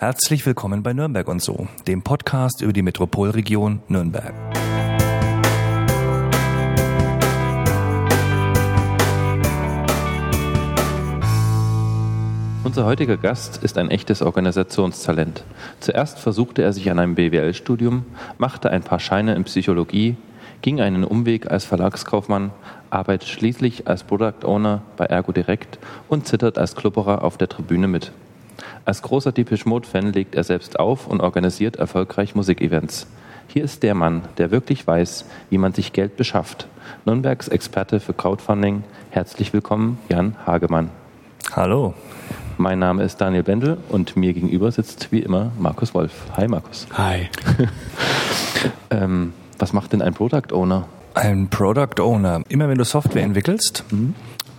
Herzlich willkommen bei Nürnberg und so, dem Podcast über die Metropolregion Nürnberg. Unser heutiger Gast ist ein echtes Organisationstalent. Zuerst versuchte er sich an einem BWL-Studium, machte ein paar Scheine in Psychologie, ging einen Umweg als Verlagskaufmann, arbeitet schließlich als Product Owner bei Ergo Direkt und zittert als Klubberer auf der Tribüne mit. Als großer Depeche Mode-Fan legt er selbst auf und organisiert erfolgreich Musikevents. Hier ist der Mann, der wirklich weiß, wie man sich Geld beschafft. Nürnbergs Experte für Crowdfunding. Herzlich willkommen, Jan Hagemann. Hallo. Mein Name ist Daniel Bendel und mir gegenüber sitzt wie immer Markus Wolf. Hi Markus. Hi. ähm, was macht denn ein Product Owner? Ein Product Owner. Immer wenn du Software entwickelst, mhm.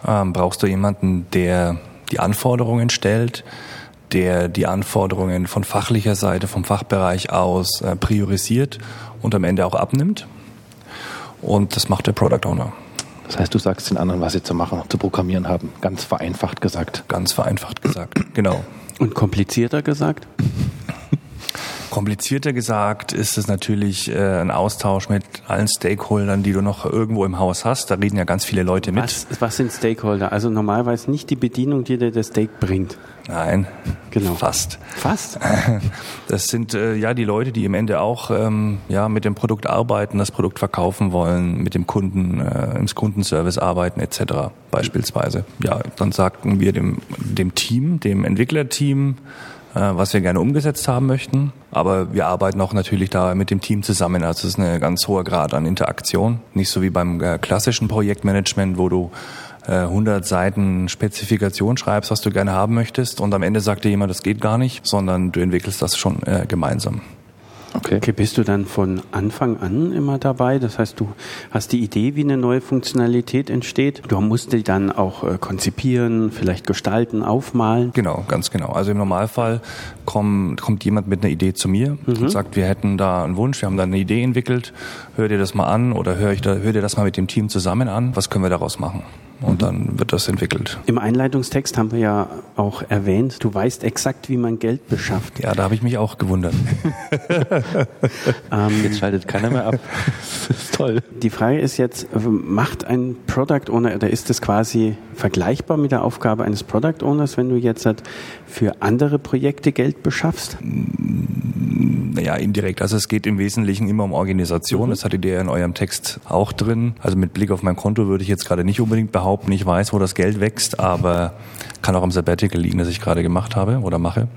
ähm, brauchst du jemanden, der die Anforderungen stellt, der die Anforderungen von fachlicher Seite, vom Fachbereich aus äh, priorisiert und am Ende auch abnimmt. Und das macht der Product Owner. Das heißt, du sagst den anderen, was sie zu machen, zu programmieren haben. Ganz vereinfacht gesagt. Ganz vereinfacht gesagt, genau. Und komplizierter gesagt? Komplizierter gesagt ist es natürlich äh, ein Austausch mit allen Stakeholdern, die du noch irgendwo im Haus hast. Da reden ja ganz viele Leute mit. Was, was sind Stakeholder? Also normalerweise nicht die Bedienung, die dir das Steak bringt. Nein, genau. fast. Fast? Das sind äh, ja die Leute, die im Ende auch ähm, ja mit dem Produkt arbeiten, das Produkt verkaufen wollen, mit dem Kunden äh, im Kundenservice arbeiten etc. Beispielsweise. Ja, dann sagten wir dem dem Team, dem Entwicklerteam, äh, was wir gerne umgesetzt haben möchten. Aber wir arbeiten auch natürlich da mit dem Team zusammen. Also es ist ein ganz hoher Grad an Interaktion. Nicht so wie beim äh, klassischen Projektmanagement, wo du 100 äh, Seiten Spezifikation schreibst, was du gerne haben möchtest und am Ende sagt dir jemand, das geht gar nicht, sondern du entwickelst das schon äh, gemeinsam. Okay. okay. Bist du dann von Anfang an immer dabei? Das heißt, du hast die Idee, wie eine neue Funktionalität entsteht. Du musst die dann auch äh, konzipieren, vielleicht gestalten, aufmalen. Genau, ganz genau. Also im Normalfall kommt, kommt jemand mit einer Idee zu mir mhm. und sagt, wir hätten da einen Wunsch, wir haben da eine Idee entwickelt, hör dir das mal an oder hör, ich da, hör dir das mal mit dem Team zusammen an. Was können wir daraus machen? Und dann wird das entwickelt. Im Einleitungstext haben wir ja auch erwähnt, du weißt exakt, wie man Geld beschafft. Ja, da habe ich mich auch gewundert. Ähm, jetzt schaltet keiner mehr ab. Das ist toll. Die Frage ist jetzt, macht ein Product Owner oder ist es quasi vergleichbar mit der Aufgabe eines Product Owners, wenn du jetzt für andere Projekte Geld beschaffst? Naja, indirekt. Also es geht im Wesentlichen immer um Organisation. Mhm. Das hattet ihr in eurem Text auch drin. Also mit Blick auf mein Konto würde ich jetzt gerade nicht unbedingt behaupten, ich weiß, wo das Geld wächst, aber kann auch am Sabbatical liegen, das ich gerade gemacht habe oder mache.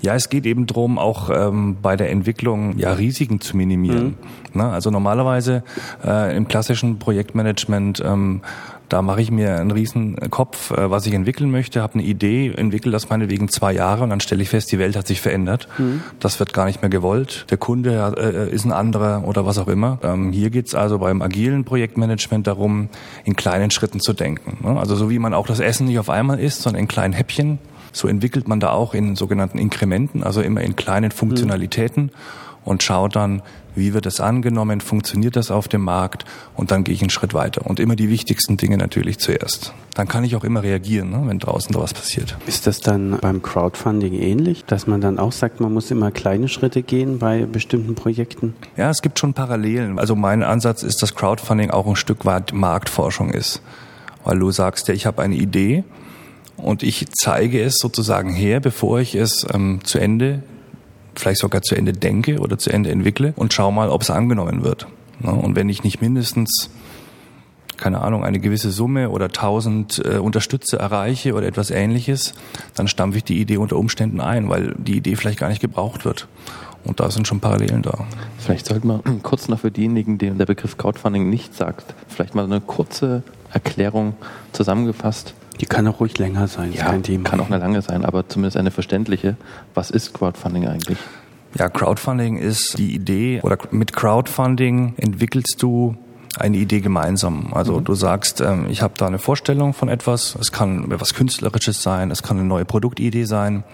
Ja, es geht eben drum, auch ähm, bei der Entwicklung ja Risiken zu minimieren. Mhm. Na, also normalerweise äh, im klassischen Projektmanagement ähm, da mache ich mir einen riesen Kopf, äh, was ich entwickeln möchte, habe eine Idee, entwickle das meinetwegen zwei Jahre und dann stelle ich fest, die Welt hat sich verändert. Mhm. Das wird gar nicht mehr gewollt. Der Kunde äh, ist ein anderer oder was auch immer. Ähm, hier geht's also beim agilen Projektmanagement darum, in kleinen Schritten zu denken. Ne? Also so wie man auch das Essen nicht auf einmal isst, sondern in kleinen Häppchen, so entwickelt man da auch in sogenannten Inkrementen, also immer in kleinen Funktionalitäten. Mhm und schaue dann, wie wird das angenommen, funktioniert das auf dem Markt und dann gehe ich einen Schritt weiter. Und immer die wichtigsten Dinge natürlich zuerst. Dann kann ich auch immer reagieren, ne, wenn draußen da was passiert. Ist das dann beim Crowdfunding ähnlich, dass man dann auch sagt, man muss immer kleine Schritte gehen bei bestimmten Projekten? Ja, es gibt schon Parallelen. Also mein Ansatz ist, dass Crowdfunding auch ein Stück weit Marktforschung ist. Weil du sagst ja, ich habe eine Idee und ich zeige es sozusagen her, bevor ich es ähm, zu Ende vielleicht sogar zu Ende denke oder zu Ende entwickle und schau mal, ob es angenommen wird. Und wenn ich nicht mindestens keine Ahnung, eine gewisse Summe oder tausend äh, Unterstützer erreiche oder etwas ähnliches, dann stampfe ich die Idee unter Umständen ein, weil die Idee vielleicht gar nicht gebraucht wird. Und da sind schon Parallelen da. Vielleicht sollten wir kurz noch für diejenigen, denen der Begriff Crowdfunding nicht sagt, vielleicht mal eine kurze Erklärung zusammengefasst, die kann auch ruhig länger sein, ja, kein Thema. Kann auch eine lange sein, aber zumindest eine verständliche. Was ist Crowdfunding eigentlich? Ja, Crowdfunding ist die Idee oder mit Crowdfunding entwickelst du eine Idee gemeinsam. Also mhm. du sagst, ähm, ich habe da eine Vorstellung von etwas, es kann etwas Künstlerisches sein, es kann eine neue Produktidee sein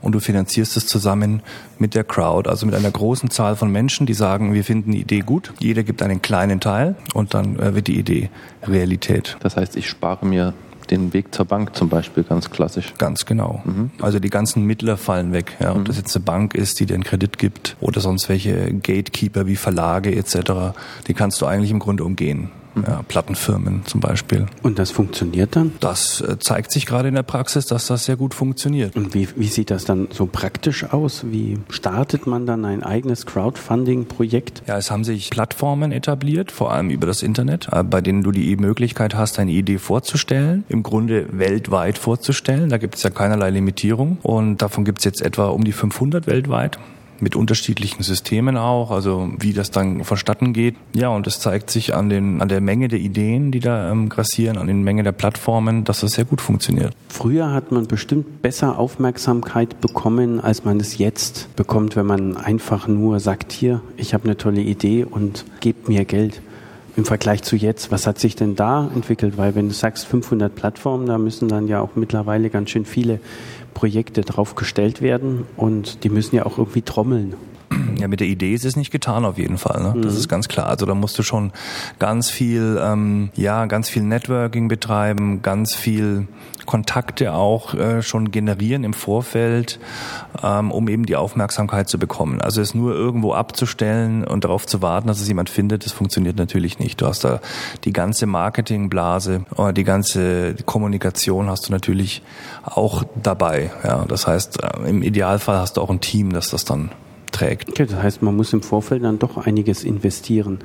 und du finanzierst es zusammen mit der Crowd, also mit einer großen Zahl von Menschen, die sagen, wir finden die Idee gut. Jeder gibt einen kleinen Teil und dann äh, wird die Idee Realität. Das heißt, ich spare mir den Weg zur Bank zum Beispiel, ganz klassisch. Ganz genau. Mhm. Also die ganzen Mittler fallen weg. Ja. Ob mhm. das jetzt eine Bank ist, die dir einen Kredit gibt oder sonst welche Gatekeeper wie Verlage etc., die kannst du eigentlich im Grunde umgehen ja, Plattenfirmen zum Beispiel. Und das funktioniert dann? Das äh, zeigt sich gerade in der Praxis, dass das sehr gut funktioniert. Und wie, wie sieht das dann so praktisch aus? Wie startet man dann ein eigenes Crowdfunding-Projekt? Ja, es haben sich Plattformen etabliert, vor allem über das Internet, äh, bei denen du die Möglichkeit hast, eine Idee vorzustellen, im Grunde weltweit vorzustellen. Da gibt es ja keinerlei Limitierung und davon gibt es jetzt etwa um die 500 weltweit mit unterschiedlichen Systemen auch, also wie das dann vonstatten geht. Ja, und es zeigt sich an, den, an der Menge der Ideen, die da ähm, grassieren, an der Menge der Plattformen, dass das sehr gut funktioniert. Früher hat man bestimmt besser Aufmerksamkeit bekommen, als man es jetzt bekommt, wenn man einfach nur sagt, hier, ich habe eine tolle Idee und gebt mir Geld im Vergleich zu jetzt, was hat sich denn da entwickelt? Weil wenn du sagst 500 Plattformen, da müssen dann ja auch mittlerweile ganz schön viele Projekte drauf gestellt werden und die müssen ja auch irgendwie trommeln. Ja, mit der Idee ist es nicht getan auf jeden Fall. Ne? Das mhm. ist ganz klar. Also da musst du schon ganz viel, ähm, ja, ganz viel Networking betreiben, ganz viel Kontakte auch äh, schon generieren im Vorfeld, ähm, um eben die Aufmerksamkeit zu bekommen. Also es nur irgendwo abzustellen und darauf zu warten, dass es jemand findet, das funktioniert natürlich nicht. Du hast da die ganze Marketingblase, äh, die ganze Kommunikation hast du natürlich auch dabei. Ja, das heißt, äh, im Idealfall hast du auch ein Team, das das dann trägt. Okay, das heißt, man muss im Vorfeld dann doch einiges investieren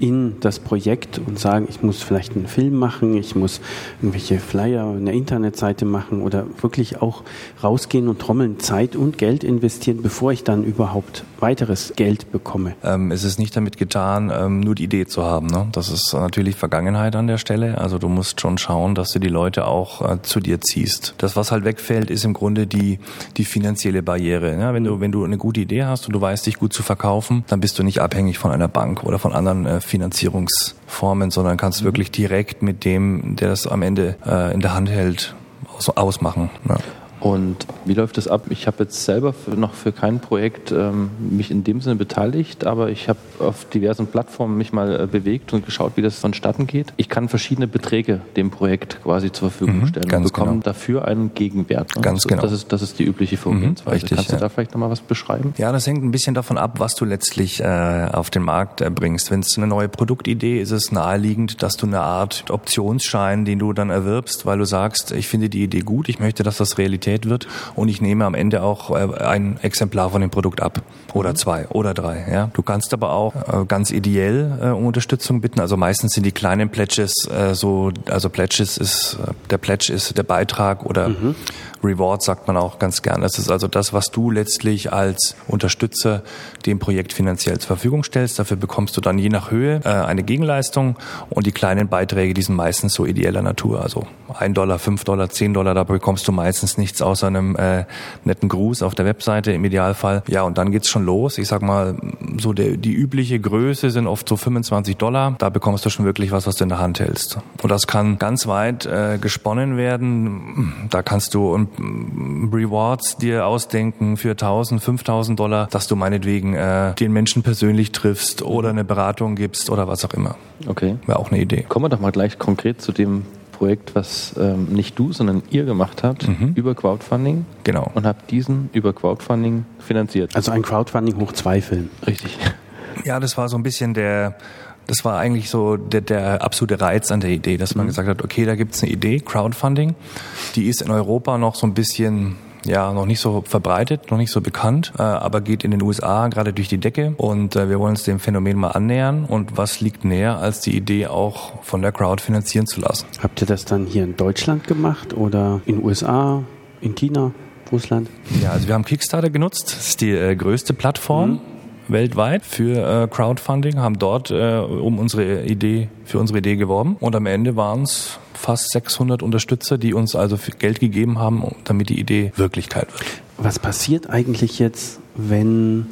in das Projekt und sagen, ich muss vielleicht einen Film machen, ich muss irgendwelche Flyer, eine Internetseite machen oder wirklich auch rausgehen und trommeln, Zeit und Geld investieren, bevor ich dann überhaupt weiteres Geld bekomme. Ähm, es ist nicht damit getan, ähm, nur die Idee zu haben. Ne? Das ist natürlich Vergangenheit an der Stelle. Also du musst schon schauen, dass du die Leute auch äh, zu dir ziehst. Das, was halt wegfällt, ist im Grunde die, die finanzielle Barriere. Ja? Wenn, du, wenn du eine gute Idee hast und du weißt, dich gut zu verkaufen, dann bist du nicht abhängig von einer Bank oder von anderen äh, Finanzierungsformen, sondern kannst mhm. wirklich direkt mit dem, der das am Ende äh, in der Hand hält, aus, ausmachen. Ja. Und wie läuft das ab? Ich habe jetzt selber noch für kein Projekt ähm, mich in dem Sinne beteiligt, aber ich habe auf diversen Plattformen mich mal äh, bewegt und geschaut, wie das vonstatten geht. Ich kann verschiedene Beträge dem Projekt quasi zur Verfügung mhm, stellen und bekomme genau. dafür einen Gegenwert. Ne? Ganz genau. Das ist, das ist die übliche Vorgehensweise. Mhm, richtig, Kannst du ja. da vielleicht nochmal was beschreiben? Ja, das hängt ein bisschen davon ab, was du letztlich äh, auf den Markt äh, bringst. Wenn es eine neue Produktidee ist, ist es naheliegend, dass du eine Art Optionsschein, den du dann erwirbst, weil du sagst, ich finde die Idee gut, ich möchte, dass das Realität Qualität wird und ich nehme am Ende auch äh, ein Exemplar von dem Produkt ab oder mhm. zwei oder drei. Ja, du kannst aber auch äh, ganz ideell äh, um Unterstützung bitten. Also meistens sind die kleinen Pledges so, also Pledges ist der Pledge ist der Beitrag oder mhm. Reward sagt man auch ganz gern. Das ist also das, was du letztlich als Unterstützer dem Projekt finanziell zur Verfügung stellst. Dafür bekommst du dann je nach Höhe eine Gegenleistung und die kleinen Beiträge, die sind meistens so ideeller Natur. Also ein Dollar, fünf Dollar, zehn Dollar, da bekommst du meistens nichts nichts außer einem äh, netten Gruß auf der Webseite im Idealfall. Ja, und dann geht's schon los. Ich sag mal, so der, die übliche Größe sind oft so 25 Dollar. Da bekommst du schon wirklich was, was du in der Hand hältst. Und das kann ganz weit äh, gesponnen werden. Da kannst du um, Rewards dir ausdenken für 1000, 5000 Dollar, dass du meinetwegen äh, den Menschen persönlich triffst oder eine Beratung gibst oder was auch immer. Okay. Wäre auch eine Idee. Kommen wir doch mal gleich konkret zu dem Projekt, was ähm, nicht du, sondern ihr gemacht habt, mhm. über Crowdfunding. Genau. Und habt diesen über Crowdfunding finanziert. Also ein Crowdfunding hoch zwei Film. Richtig. Ja, das war so ein bisschen der, das war eigentlich so der, der absolute Reiz an der Idee, dass man mhm. gesagt hat, okay, da gibt's eine Idee, Crowdfunding, die ist in Europa noch so ein bisschen ja noch nicht so verbreitet, noch nicht so bekannt, äh, aber geht in den USA gerade durch die Decke und äh, wir wollen uns dem Phänomen mal annähern und was liegt näher, als die Idee auch von der Crowd finanzieren zu lassen. Habt ihr das dann hier in Deutschland gemacht oder in USA, in China, Russland? Ja, also wir haben Kickstarter genutzt, das ist die äh, größte Plattform. Mhm weltweit für äh, Crowdfunding, haben dort äh, um unsere Idee, für unsere Idee geworben und am Ende waren es fast 600 Unterstützer, die uns also Geld gegeben haben, damit die Idee Wirklichkeit wird. Was passiert eigentlich jetzt, wenn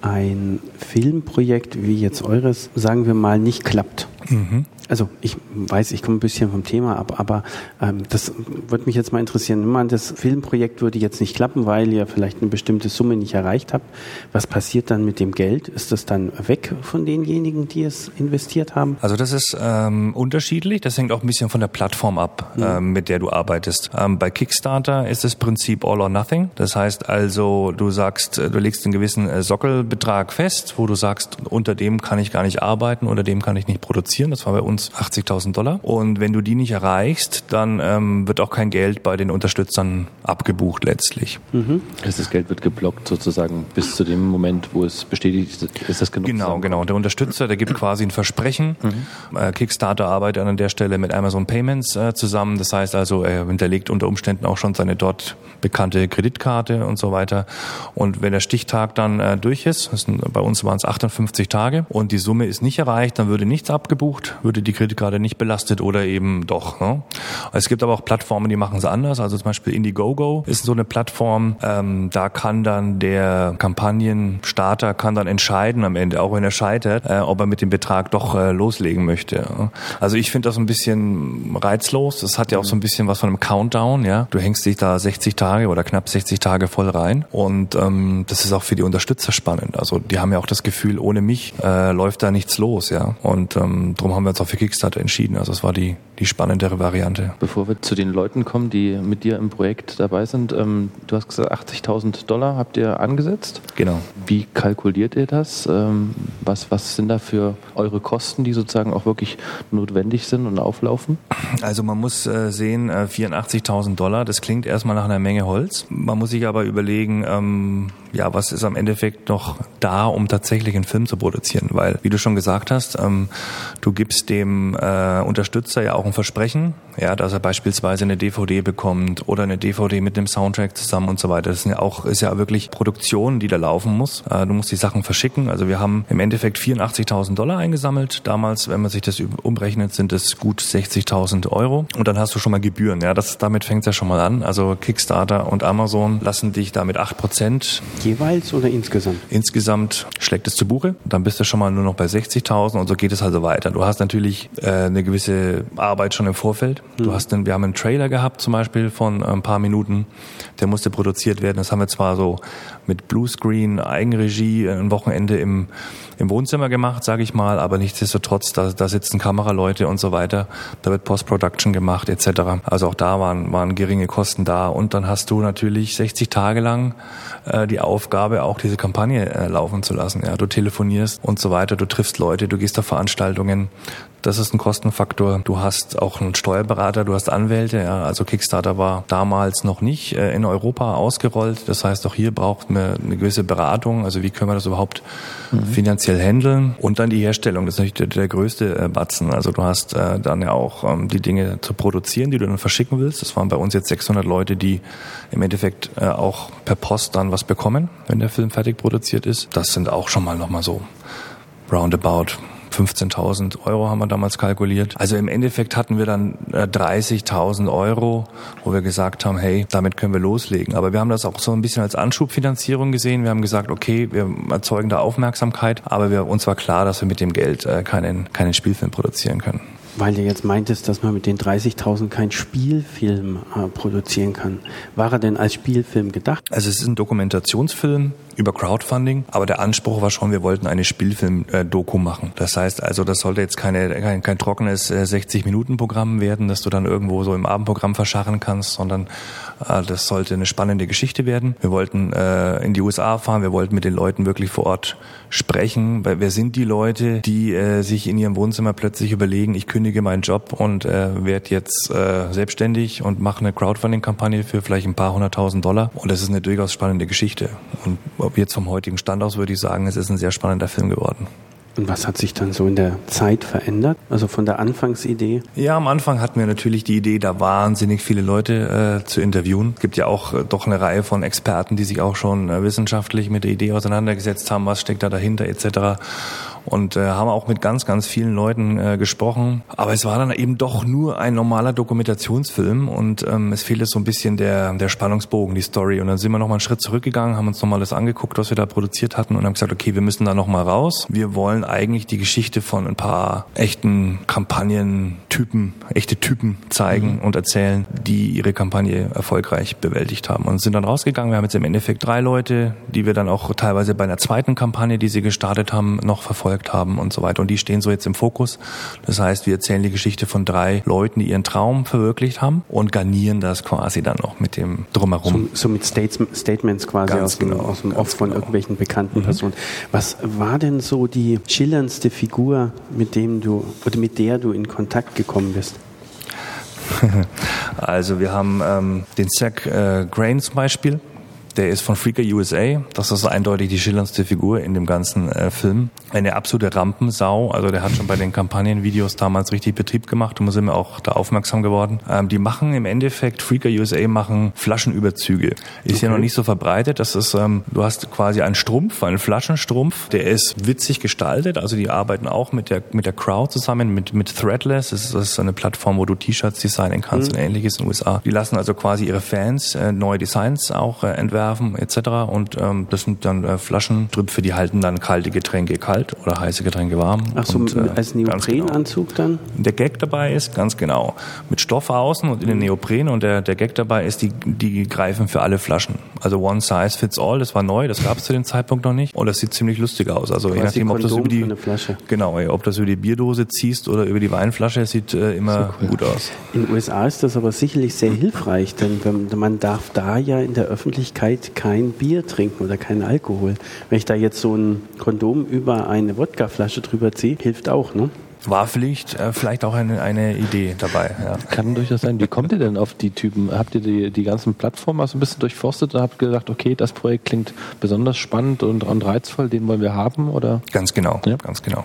ein Filmprojekt wie jetzt eures, sagen wir mal, nicht klappt? Mhm. Also ich weiß, ich komme ein bisschen vom Thema ab, aber ähm, das würde mich jetzt mal interessieren. Wenn man das Filmprojekt würde jetzt nicht klappen, weil ihr vielleicht eine bestimmte Summe nicht erreicht habt, was passiert dann mit dem Geld? Ist das dann weg von denjenigen, die es investiert haben? Also das ist ähm, unterschiedlich. Das hängt auch ein bisschen von der Plattform ab, mhm. ähm, mit der du arbeitest. Ähm, bei Kickstarter ist das Prinzip All or Nothing. Das heißt also, du sagst, äh, du legst einen gewissen äh, Sockelbetrag fest, wo du sagst, unter dem kann ich gar nicht arbeiten, unter dem kann ich nicht produzieren. Das war bei uns 80.000 Dollar. Und wenn du die nicht erreichst, dann ähm, wird auch kein Geld bei den Unterstützern abgebucht letztlich. Mhm. Das Geld wird geblockt sozusagen bis zu dem Moment, wo es bestätigt ist, ist das genug. Genau, genau. Der Unterstützer, der gibt quasi ein Versprechen. Mhm. Äh, Kickstarter arbeitet an der Stelle mit Amazon Payments äh, zusammen. Das heißt also, er hinterlegt unter Umständen auch schon seine dort bekannte Kreditkarte und so weiter. Und wenn der Stichtag dann äh, durch ist, sind, bei uns waren es 58 Tage und die Summe ist nicht erreicht, dann würde nichts abgebucht, würde die Kreditkarte nicht belastet oder eben doch. Ne? Es gibt aber auch Plattformen, die machen es anders. Also zum Beispiel Indiegogo ist so eine Plattform, ähm, da kann dann der Kampagnenstarter kann dann entscheiden am Ende, auch wenn er scheitert, äh, ob er mit dem Betrag doch äh, loslegen möchte. Also ich finde das ein bisschen reizlos. Das hat ja auch so ein bisschen was von einem Countdown. Ja, du hängst dich da 60 Tage oder knapp 60 Tage voll rein und ähm, das ist auch für die Unterstützer spannend. Also die haben ja auch das Gefühl, ohne mich äh, läuft da nichts los. Ja, und ähm, darum haben wir uns auch für Kickstarter entschieden. Also es war die die spannendere Variante. Bevor wir zu den Leuten kommen, die mit dir im Projekt dabei sind, ähm, du hast gesagt 80.000 Dollar habt ihr angesetzt. Genau. Wie kalkuliert ihr das? Ähm, was, was sind da für eure Kosten, die sozusagen auch wirklich notwendig sind und auflaufen? Also man muss äh, sehen, äh, 84.000 Dollar, das klingt erstmal nach einer Menge Holz. Man muss sich aber überlegen, ähm, ja, was ist am Endeffekt noch da, um tatsächlich einen Film zu produzieren? Weil, wie du schon gesagt hast, ähm, du gibst dem äh, Unterstützer ja auch ein Versprechen, ja, dass er beispielsweise eine DVD bekommt oder eine DVD mit einem Soundtrack zusammen und so weiter. Das ist ja auch ist ja wirklich Produktion, die da laufen muss. Äh, du musst die Sachen verschicken. Also wir haben im Endeffekt 84.000 Dollar eingesammelt. Damals, wenn man sich das umrechnet, sind es gut 60.000 Euro. Und dann hast du schon mal Gebühren. Ja, das damit fängt es ja schon mal an. Also Kickstarter und Amazon lassen dich damit 8 Prozent Jeweils oder insgesamt? Insgesamt schlägt es zu Buche. Dann bist du schon mal nur noch bei 60.000 und so geht es also weiter. Du hast natürlich äh, eine gewisse Arbeit schon im Vorfeld. Du mhm. hast einen, wir haben einen Trailer gehabt zum Beispiel von ein paar Minuten. Der musste produziert werden. Das haben wir zwar so mit Bluescreen, Eigenregie, ein Wochenende im, im Wohnzimmer gemacht, sage ich mal, aber nichtsdestotrotz, da, da sitzen Kameraleute und so weiter. Da wird Post-Production gemacht etc. Also auch da waren, waren geringe Kosten da. Und dann hast du natürlich 60 Tage lang äh, die Aufgabe, auch diese Kampagne äh, laufen zu lassen. Ja, du telefonierst und so weiter, du triffst Leute, du gehst auf Veranstaltungen. Das ist ein Kostenfaktor. Du hast auch einen Steuerberater, du hast Anwälte. Ja, also Kickstarter war damals noch nicht äh, in Europa ausgerollt. Das heißt, auch hier braucht man eine gewisse Beratung. Also wie können wir das überhaupt mhm. finanziell handeln? Und dann die Herstellung. Das ist natürlich der, der größte äh, Batzen. Also du hast äh, dann ja auch ähm, die Dinge zu produzieren, die du dann verschicken willst. Das waren bei uns jetzt 600 Leute, die im Endeffekt auch per Post dann was bekommen, wenn der Film fertig produziert ist. Das sind auch schon mal nochmal so roundabout 15.000 Euro haben wir damals kalkuliert. Also im Endeffekt hatten wir dann 30.000 äh, Euro, wo wir gesagt haben, hey, damit können wir loslegen. Aber wir haben das auch so ein bisschen als Anschubfinanzierung gesehen. Wir haben gesagt, okay, wir erzeugen da Aufmerksamkeit, aber wir, uns war klar, dass wir mit dem Geld äh, keinen, keinen Spielfilm produzieren können. Weil du jetzt meintest, dass man mit den 30.000 keinen Spielfilm äh, produzieren kann. War er denn als Spielfilm gedacht? Also es ist ein Dokumentationsfilm über Crowdfunding, aber der Anspruch war schon, wir wollten eine Spielfilm-Doku machen. Das heißt also, das sollte jetzt keine, kein, kein trockenes äh, 60-Minuten-Programm werden, das du dann irgendwo so im Abendprogramm verscharren kannst, sondern äh, das sollte eine spannende Geschichte werden. Wir wollten äh, in die USA fahren, wir wollten mit den Leuten wirklich vor Ort sprechen, wer sind die Leute, die äh, sich in ihrem Wohnzimmer plötzlich überlegen, ich kündige meinen Job und äh, werde jetzt äh, selbstständig und mache eine Crowdfunding-Kampagne für vielleicht ein paar hunderttausend Dollar. Und das ist eine durchaus spannende Geschichte. Und ob jetzt vom heutigen Stand aus würde ich sagen, es ist ein sehr spannender Film geworden. Und was hat sich dann so in der Zeit verändert? Also von der Anfangsidee? Ja, am Anfang hatten wir natürlich die Idee, da wahnsinnig viele Leute äh, zu interviewen. Es gibt ja auch äh, doch eine Reihe von Experten, die sich auch schon äh, wissenschaftlich mit der Idee auseinandergesetzt haben, was steckt da dahinter etc. und äh, haben auch mit ganz, ganz vielen Leuten äh, gesprochen. Aber es war dann eben doch nur ein normaler Dokumentationsfilm und ähm, es fehlte so ein bisschen der, der Spannungsbogen, die Story. Und dann sind wir nochmal einen Schritt zurückgegangen, haben uns nochmal das angeguckt, was wir da produziert hatten und haben gesagt, okay, wir müssen da nochmal raus. Wir wollen eigentlich die Geschichte von ein paar echten Kampagnentypen, echte Typen zeigen mhm. und erzählen, die ihre Kampagne erfolgreich bewältigt haben. Und sind dann rausgegangen. Wir haben jetzt im Endeffekt drei Leute, die wir dann auch teilweise bei einer zweiten Kampagne, die sie gestartet haben, noch verfolgt haben und so weiter. Und die stehen so jetzt im Fokus. Das heißt, wir erzählen die Geschichte von drei Leuten, die ihren Traum verwirklicht haben und garnieren das quasi dann noch mit dem Drumherum. So, so mit Statements quasi aus, genau, dem, aus dem Off von genau. irgendwelchen bekannten mhm. Personen. Was war denn so die schillerndste Figur, mit dem du oder mit der du in Kontakt gekommen bist? also wir haben ähm, den Zack äh, Grain zum Beispiel der ist von Freaker USA. Das ist eindeutig die schillerndste Figur in dem ganzen äh, Film. Eine absolute Rampensau. Also der hat schon bei den Kampagnenvideos damals richtig Betrieb gemacht und wir sind auch da aufmerksam geworden. Ähm, die machen im Endeffekt, Freaker USA machen Flaschenüberzüge. Ist okay. ja noch nicht so verbreitet. Das ist, ähm, du hast quasi einen Strumpf, einen Flaschenstrumpf. Der ist witzig gestaltet. Also die arbeiten auch mit der, mit der Crowd zusammen, mit, mit Threadless. Das ist, das ist eine Plattform, wo du T-Shirts designen kannst mhm. und ähnliches in den USA. Die lassen also quasi ihre Fans äh, neue Designs auch äh, entwerfen werfen etc. Und ähm, das sind dann äh, Flaschentrüpfe, die halten dann kalte Getränke kalt oder heiße Getränke warm. Ach so, und, äh, als Neoprenanzug genau. dann? Der Gag dabei ist, ganz genau, mit Stoff außen und in den Neopren und der, der Gag dabei ist, die, die greifen für alle Flaschen. Also one size fits all, das war neu, das gab es zu dem Zeitpunkt noch nicht und das sieht ziemlich lustig aus. Also je nachdem, ob das über die genau, ob das über die Bierdose ziehst oder über die Weinflasche, sieht äh, immer cool. gut aus. In den USA ist das aber sicherlich sehr hilfreich, denn man darf da ja in der Öffentlichkeit Zeit kein Bier trinken oder keinen Alkohol. Wenn ich da jetzt so ein Kondom über eine Wodkaflasche drüber ziehe, hilft auch, ne? War vielleicht, äh, vielleicht auch eine, eine Idee dabei. Ja. Kann durchaus sein. Wie kommt ihr denn auf die Typen? Habt ihr die, die ganzen Plattformen mal so ein bisschen durchforstet und habt gesagt, okay, das Projekt klingt besonders spannend und, und reizvoll, den wollen wir haben? Oder? Ganz genau, ja. ganz genau.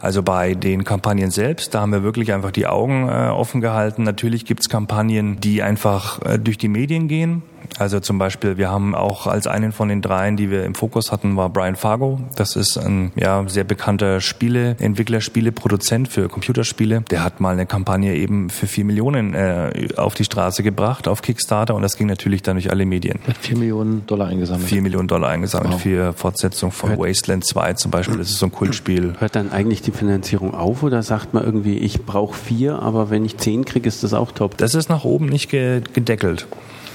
Also bei den Kampagnen selbst, da haben wir wirklich einfach die Augen äh, offen gehalten. Natürlich gibt's Kampagnen, die einfach äh, durch die Medien gehen. Also zum Beispiel, wir haben auch als einen von den dreien, die wir im Fokus hatten, war Brian Fargo. Das ist ein ja, sehr bekannter Spieleentwickler, Spieleproduzent für Computerspiele. Der hat mal eine Kampagne eben für vier Millionen äh, auf die Straße gebracht, auf Kickstarter und das ging natürlich dann durch alle Medien. Hat vier Millionen Dollar eingesammelt. Vier Millionen Dollar eingesammelt wow. für Fortsetzung von Hört Wasteland 2 zum Beispiel. Das ist so ein Kultspiel. Hört dann eigentlich die Finanzierung auf oder sagt man irgendwie, ich brauche vier, aber wenn ich zehn kriege, ist das auch top? Das ist nach oben nicht gedeckelt.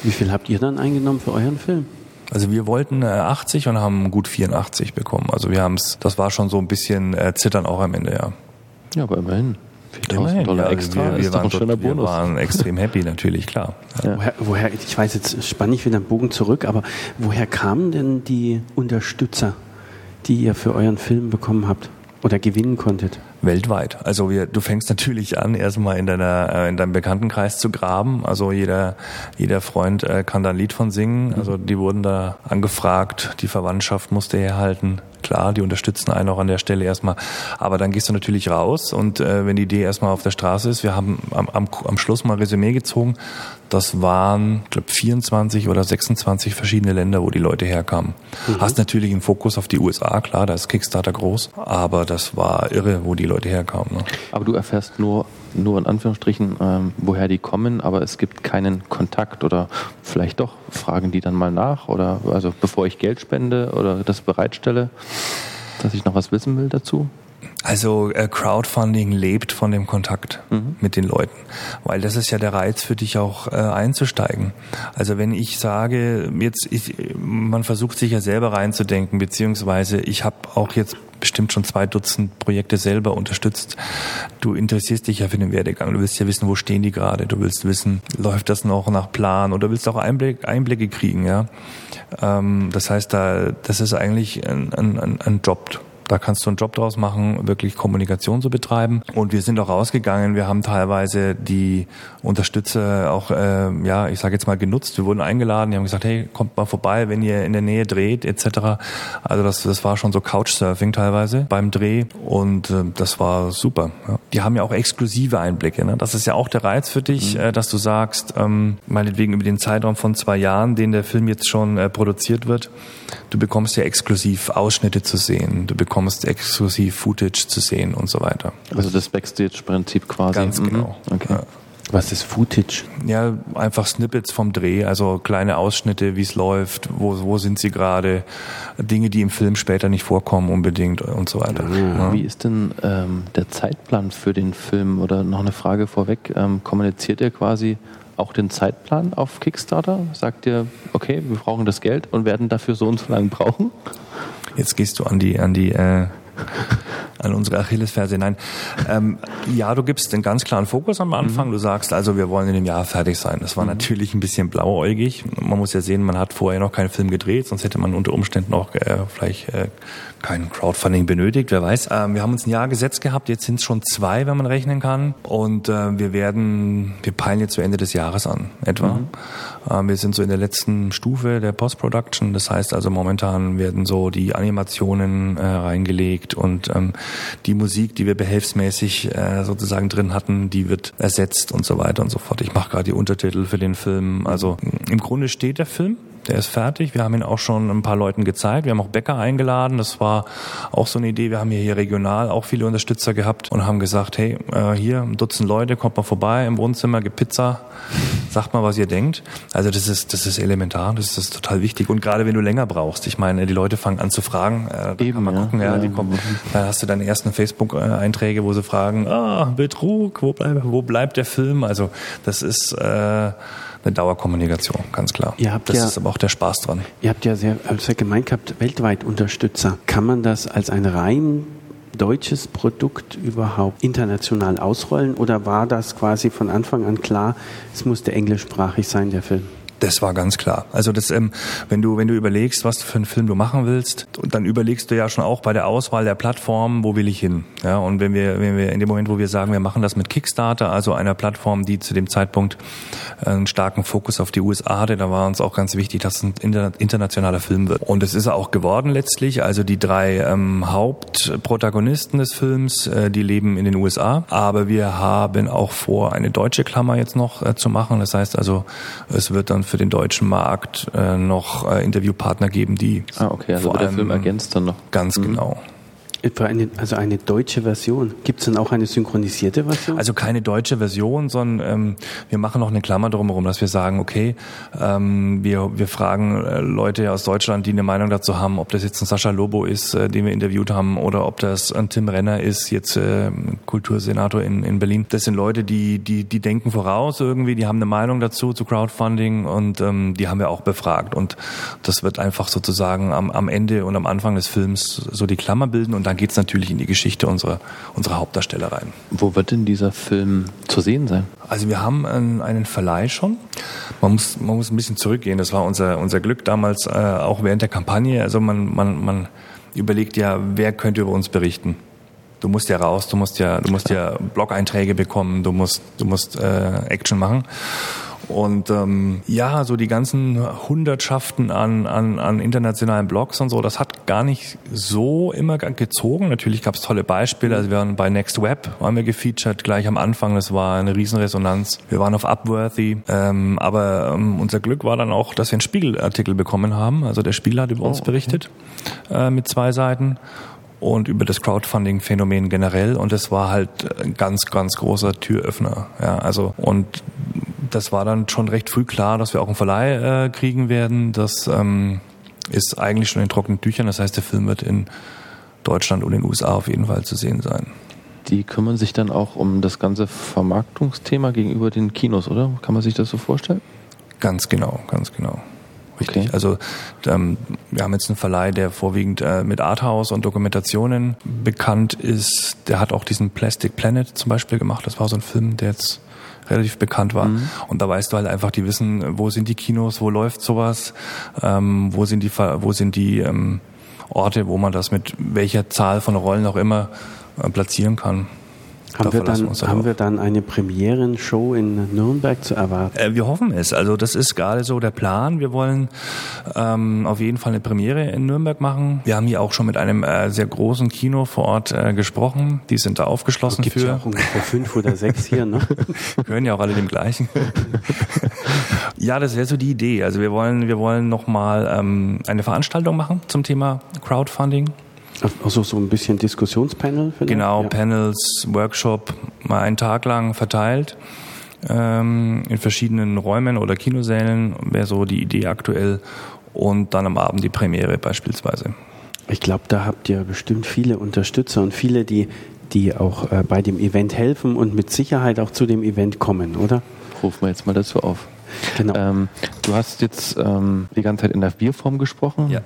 Wie viel habt ihr dann eingenommen für euren Film? Also wir wollten äh, 80 und haben gut 84 bekommen. Also wir haben es, das war schon so ein bisschen äh, Zittern auch am Ende, ja. Ja, aber immerhin. 4000 Dollar ja, extra wir, wir ist doch ein schöner Bonus. Wir waren extrem happy, natürlich, klar. Ja. Woher, woher, ich weiß, jetzt spanne ich wieder den Bogen zurück, aber woher kamen denn die Unterstützer, die ihr für euren Film bekommen habt oder gewinnen konntet? Weltweit. Also wir, du fängst natürlich an, erstmal in deiner äh, in deinem Bekanntenkreis zu graben. Also jeder jeder Freund äh, kann da ein Lied von singen. Mhm. Also die wurden da angefragt, die Verwandtschaft musste herhalten. Klar, die unterstützen einen auch an der Stelle erstmal. Aber dann gehst du natürlich raus und äh, wenn die Idee erstmal auf der Straße ist, wir haben am, am, am Schluss mal Resümee gezogen, das waren, ich glaube, 24 oder 26 verschiedene Länder, wo die Leute herkamen. Mhm. Hast natürlich einen Fokus auf die USA, klar, da ist Kickstarter groß, aber das war irre, wo die Leute herkamen. Ne? Aber du erfährst nur, nur in Anführungsstrichen, ähm, woher die kommen, aber es gibt keinen Kontakt oder vielleicht doch fragen die dann mal nach oder also bevor ich Geld spende oder das bereitstelle, dass ich noch was wissen will dazu? Also äh, Crowdfunding lebt von dem Kontakt mhm. mit den Leuten, weil das ist ja der Reiz für dich auch äh, einzusteigen. Also wenn ich sage, jetzt ich, man versucht sich ja selber reinzudenken, beziehungsweise ich habe auch jetzt bestimmt schon zwei Dutzend Projekte selber unterstützt. Du interessierst dich ja für den Werdegang. Du willst ja wissen, wo stehen die gerade. Du willst wissen, läuft das noch nach Plan oder willst auch Einblick, Einblicke kriegen. Ja, ähm, das heißt, da das ist eigentlich ein, ein, ein Job da kannst du einen Job draus machen, wirklich Kommunikation zu betreiben. Und wir sind auch rausgegangen. Wir haben teilweise die Unterstützer auch, äh, ja, ich sage jetzt mal genutzt. Wir wurden eingeladen. Die haben gesagt, hey, kommt mal vorbei, wenn ihr in der Nähe dreht etc. Also das, das war schon so Couchsurfing teilweise beim Dreh und äh, das war super. Ja. Die haben ja auch exklusive Einblicke. Ne? Das ist ja auch der Reiz für dich, mhm. äh, dass du sagst, ähm, meinetwegen über den Zeitraum von zwei Jahren, den der Film jetzt schon äh, produziert wird, du bekommst ja exklusiv Ausschnitte zu sehen. Du bekommst bekommst exklusiv Footage zu sehen und so weiter. Also das Backstage-Prinzip quasi. Ganz Mhm. genau. Okay. Ja. Was ist Footage? Ja, einfach Snippets vom Dreh, also kleine Ausschnitte, wie es läuft, wo, wo sind sie gerade, Dinge, die im Film später nicht vorkommen unbedingt und so weiter. Ja. Wie ist denn ähm, der Zeitplan für den Film? Oder noch eine Frage vorweg, ähm, kommuniziert ihr quasi auch den Zeitplan auf Kickstarter? Sagt ihr, okay, wir brauchen das Geld und werden dafür so und so lange brauchen? Jetzt gehst du an die, an die, äh, an unsere Achillesferse. Nein, ähm, ja, du gibst einen ganz klaren Fokus am Anfang. Du sagst also, wir wollen in dem Jahr fertig sein. Das war natürlich ein bisschen blauäugig. Man muss ja sehen, man hat vorher noch keinen Film gedreht, sonst hätte man unter Umständen auch äh, vielleicht äh, kein Crowdfunding benötigt, wer weiß. Ähm, wir haben uns ein Jahr gesetzt gehabt, jetzt sind es schon zwei, wenn man rechnen kann. Und äh, wir werden, wir peilen jetzt zu Ende des Jahres an, etwa. Ähm, wir sind so in der letzten Stufe der Post-Production. Das heißt also, momentan werden so die Animationen äh, reingelegt und ähm, die Musik, die wir behelfsmäßig äh, sozusagen drin hatten, die wird ersetzt und so weiter und so fort. Ich mache gerade die Untertitel für den Film. Also im Grunde steht der Film. Der ist fertig. Wir haben ihn auch schon ein paar Leuten gezeigt. Wir haben auch Bäcker eingeladen. Das war auch so eine Idee. Wir haben hier, hier regional auch viele Unterstützer gehabt und haben gesagt, hey, äh, hier ein Dutzend Leute, kommt mal vorbei im Wohnzimmer, gibt Pizza, sagt mal, was ihr denkt. Also das ist, das ist elementar, das ist total wichtig. Und gerade wenn du länger brauchst, ich meine, die Leute fangen an zu fragen, äh, da Eben, kann man ja. gucken, ja, die Ja. kommen, dann hast du deine ersten Facebook-Einträge, wo sie fragen, ah, Betrug, wo bleibt, wo bleibt der Film? Also das ist äh, eine Dauerkommunikation, ganz klar. Ihr habt das ja- ist aber auch der Spaß dran. Ihr habt ja sehr, sehr gemeint gehabt, weltweit Unterstützer. Kann man das als ein rein deutsches Produkt überhaupt international ausrollen oder war das quasi von Anfang an klar, es musste englischsprachig sein, der Film? Das war ganz klar. Also das, ähm, wenn du wenn du überlegst, was für einen Film du machen willst, dann überlegst du ja schon auch bei der Auswahl der Plattform, wo will ich hin? Ja, und wenn wir wenn wir in dem Moment, wo wir sagen, wir machen das mit Kickstarter, also einer Plattform, die zu dem Zeitpunkt äh, einen starken Fokus auf die USA hatte, da war uns auch ganz wichtig, dass es ein inter internationaler Film wird. Und es ist auch geworden letztlich. Also die drei ähm, Hauptprotagonisten des Films, äh, die leben in den USA, aber wir haben auch vor, eine deutsche Klammer jetzt noch äh, zu machen. Das heißt also, es wird dann für den deutschen Markt äh, noch äh, Interviewpartner geben, die Ah, okay, also vor der allem Film ergänzt dann noch. ganz genau. Etwa eine, also eine deutsche Version. Gibt es denn auch eine synchronisierte Version? Also keine deutsche Version, sondern ähm, wir machen noch eine Klammer drumherum, dass wir sagen, okay, ähm, wir, wir fragen äh, Leute aus Deutschland, die eine Meinung dazu haben, ob das jetzt ein Sascha Lobo ist, äh, den wir interviewt haben, oder ob das ein Tim Renner ist, jetzt äh, Kultursenator in, in Berlin. Das sind Leute, die, die, die denken voraus irgendwie, die haben eine Meinung dazu, zu Crowdfunding und ähm, die haben wir auch befragt. Und das wird einfach sozusagen am, am Ende und am Anfang des Films so die Klammer bilden und dann geht's natürlich in die Geschichte unserer, unserer Hauptdarsteller rein. Wo wird denn dieser Film zu sehen sein? Also wir haben einen, einen Verleih schon. Man muss, man muss ein bisschen zurückgehen. Das war unser, unser Glück damals, äh, auch während der Kampagne. Also man, man, man überlegt ja, wer könnte über uns berichten. Du musst ja raus, du musst ja, du musst ja Blog-Einträge bekommen, du musst, du musst äh, Action machen. Und ähm, ja, so die ganzen Hundertschaften an, an, an internationalen Blogs und so, das hat gar nicht so immer ge- gezogen. Natürlich gab es tolle Beispiele. Also wir waren bei Next Web, waren wir gefeatured gleich am Anfang. Das war eine Riesenresonanz. Wir waren auf Upworthy. Ähm, aber ähm, unser Glück war dann auch, dass wir einen Spiegelartikel bekommen haben. Also der Spiegel hat über uns berichtet äh, mit zwei Seiten und über das Crowdfunding-Phänomen generell. Und das war halt ein ganz, ganz großer Türöffner. Ja, also und das war dann schon recht früh klar, dass wir auch einen Verleih äh, kriegen werden. Das ähm, ist eigentlich schon in trockenen Tüchern. Das heißt, der Film wird in Deutschland und in den USA auf jeden Fall zu sehen sein. Die kümmern sich dann auch um das ganze Vermarktungsthema gegenüber den Kinos, oder? Kann man sich das so vorstellen? Ganz genau, ganz genau. Richtig. Okay. Also ähm, wir haben jetzt einen Verleih, der vorwiegend äh, mit Arthouse und Dokumentationen bekannt ist. Der hat auch diesen Plastic Planet zum Beispiel gemacht. Das war so ein Film, der jetzt relativ bekannt war. Und da weißt du halt einfach, die wissen, wo sind die Kinos, wo läuft sowas, ähm, wo sind die, wo sind die ähm, Orte, wo man das mit welcher Zahl von Rollen auch immer äh, platzieren kann. Haben wir, dann, halt haben wir dann eine Premierenshow in Nürnberg zu erwarten? Äh, Wir hoffen es. Also das ist gerade so der Plan. Wir wollen ähm, auf jeden Fall eine Premiere in Nürnberg machen. Wir haben hier auch schon mit einem äh, sehr großen Kino vor Ort äh, gesprochen. Die sind da aufgeschlossen Gibt es ja für. auch ungefähr fünf oder sechs hier, ne? Gehören ja auch alle dem gleichen. ja, das wäre so die Idee. Also wir wollen, wir wollen nochmal ähm, eine Veranstaltung machen zum Thema Crowdfunding. Also so ein bisschen Diskussionspanel vielleicht? Genau, ja. Panels, Workshop, mal einen Tag lang verteilt ähm, in verschiedenen Räumen oder Kinosälen, wäre so die Idee aktuell. Und dann am Abend die Premiere beispielsweise. Ich glaube, da habt ihr bestimmt viele Unterstützer und viele, die, die auch äh, bei dem Event helfen und mit Sicherheit auch zu dem Event kommen, oder? Rufen wir jetzt mal dazu auf. Genau. Ähm, du hast jetzt ähm, die ganze Zeit in der Wir-Form gesprochen. Ja.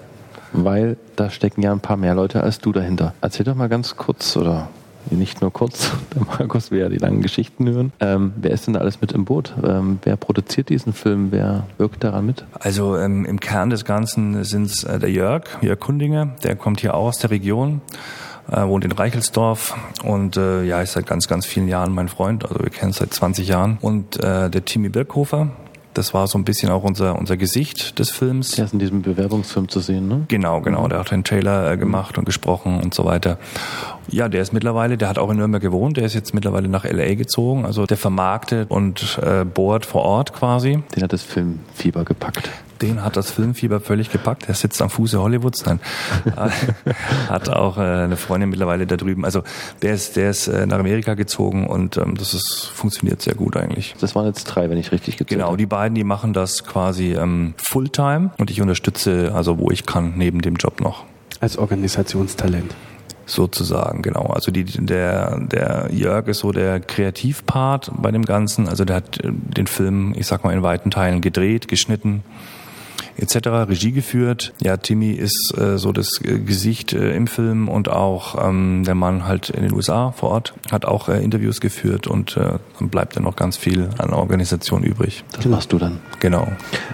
Weil da stecken ja ein paar mehr Leute als du dahinter. Erzähl doch mal ganz kurz oder nicht nur kurz, der Markus will ja die langen Geschichten hören. Ähm, wer ist denn da alles mit im Boot? Ähm, wer produziert diesen Film? Wer wirkt daran mit? Also ähm, im Kern des Ganzen sind es äh, der Jörg, Jörg Kundinger, der kommt hier auch aus der Region. Äh, wohnt in Reichelsdorf und äh, ja, ist seit ganz, ganz vielen Jahren mein Freund. Also wir kennen es seit 20 Jahren. Und äh, der Timmy Birkhofer, das war so ein bisschen auch unser, unser Gesicht des Films. Der ist in diesem Bewerbungsfilm zu sehen, ne? Genau, genau. Mhm. Der hat den Trailer äh, gemacht und gesprochen und so weiter. Ja, der ist mittlerweile, der hat auch in Nürnberg gewohnt, der ist jetzt mittlerweile nach L.A. gezogen. Also der vermarktet und äh, bohrt vor Ort quasi. Den hat das Filmfieber gepackt den hat das Filmfieber völlig gepackt. Er sitzt am Fuße Hollywoods. Nein, hat auch äh, eine Freundin mittlerweile da drüben. Also der ist, der ist äh, nach Amerika gezogen und ähm, das ist, funktioniert sehr gut eigentlich. Das waren jetzt drei, wenn ich richtig gezählt Genau, die beiden, die machen das quasi ähm, Fulltime und ich unterstütze, also wo ich kann, neben dem Job noch. Als Organisationstalent sozusagen, genau. Also die, der, der Jörg ist so der Kreativpart bei dem Ganzen. Also der hat den Film, ich sag mal, in weiten Teilen gedreht, geschnitten, etc. Regie geführt. Ja, Timmy ist äh, so das äh, Gesicht äh, im Film und auch ähm, der Mann halt in den USA vor Ort, hat auch äh, Interviews geführt und äh, dann bleibt ja noch ganz viel an Organisation übrig. Das machst du dann. Genau,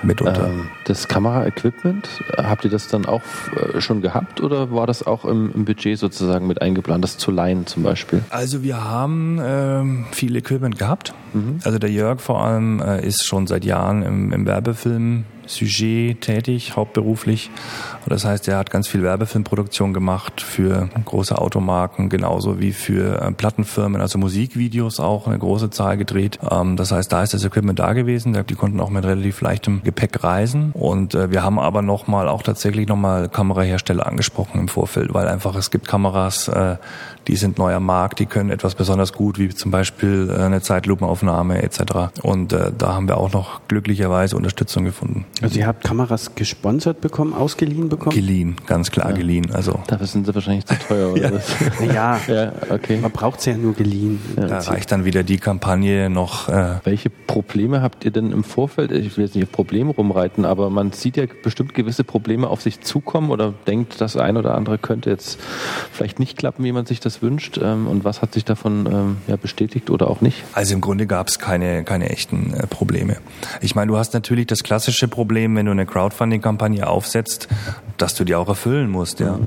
mitunter. Ähm, das Kameraequipment, habt ihr das dann auch äh, schon gehabt oder war das auch im, im, Budget sozusagen mit eingeplant, das zu leihen zum Beispiel? Also wir haben ähm, viel Equipment gehabt. Mhm. Also der Jörg vor allem äh, ist schon seit Jahren im, im Werbefilm Sujet tätig, hauptberuflich. Das heißt, er hat ganz viel Werbefilmproduktion gemacht für große Automarken, genauso wie für äh, Plattenfirmen, also Musikvideos auch eine große Zahl gedreht. Ähm, das heißt, da ist das Equipment da gewesen. Die konnten auch mit relativ leichtem Gepäck reisen. Und äh, wir haben aber nochmal auch tatsächlich nochmal Kamerahersteller angesprochen im Vorfeld, weil einfach es gibt Kameras, äh, die sind neu am Markt, die können etwas besonders gut, wie zum Beispiel eine Zeitlupenaufnahme etc. Und da haben wir auch noch glücklicherweise Unterstützung gefunden. Also ihr habt Kameras gesponsert bekommen, ausgeliehen bekommen? Geliehen, ganz klar ja. geliehen. Also Dafür sind sie wahrscheinlich zu teuer, oder? ja. ja, okay. Man braucht sie ja nur geliehen. Ja. Da reicht dann wieder die Kampagne noch. Äh Welche Probleme habt ihr denn im Vorfeld? Ich will jetzt nicht auf Probleme rumreiten, aber man sieht ja bestimmt gewisse Probleme auf sich zukommen oder denkt, das ein oder andere könnte jetzt vielleicht nicht klappen, wie man sich das wünscht. Ähm, und was hat sich davon ähm, ja, bestätigt oder auch nicht? Also im Grunde gab es keine, keine echten äh, Probleme. Ich meine, du hast natürlich das klassische Problem, wenn du eine Crowdfunding-Kampagne aufsetzt, dass du die auch erfüllen musst, ja.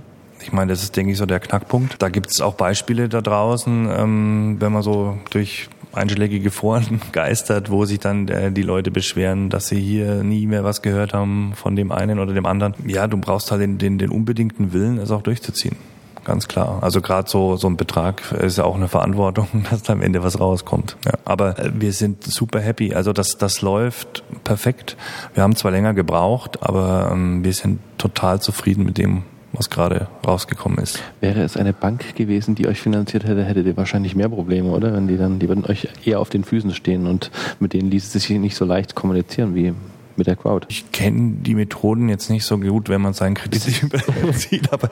Ich meine, das ist, denke ich, so der Knackpunkt. Da gibt es auch Beispiele da draußen, ähm, wenn man so durch einschlägige Foren geistert, wo sich dann äh, die Leute beschweren, dass sie hier nie mehr was gehört haben von dem einen oder dem anderen. Ja, du brauchst halt den, den, den unbedingten Willen, es auch durchzuziehen ganz klar. Also gerade so so ein Betrag ist ja auch eine Verantwortung, dass da am Ende was rauskommt. Ja, aber äh, wir sind super happy. Also das das läuft perfekt. Wir haben zwar länger gebraucht, aber ähm, wir sind total zufrieden mit dem, was gerade rausgekommen ist. Wäre es eine Bank gewesen, die euch finanziert hätte, hättet ihr wahrscheinlich mehr Probleme, oder? Wenn die dann, die würden euch eher auf den Füßen stehen und mit denen ließ es sich nicht so leicht kommunizieren wie mit der Crowd. Ich kenne die Methoden jetzt nicht so gut, wenn man seinen Kredit überzieht, aber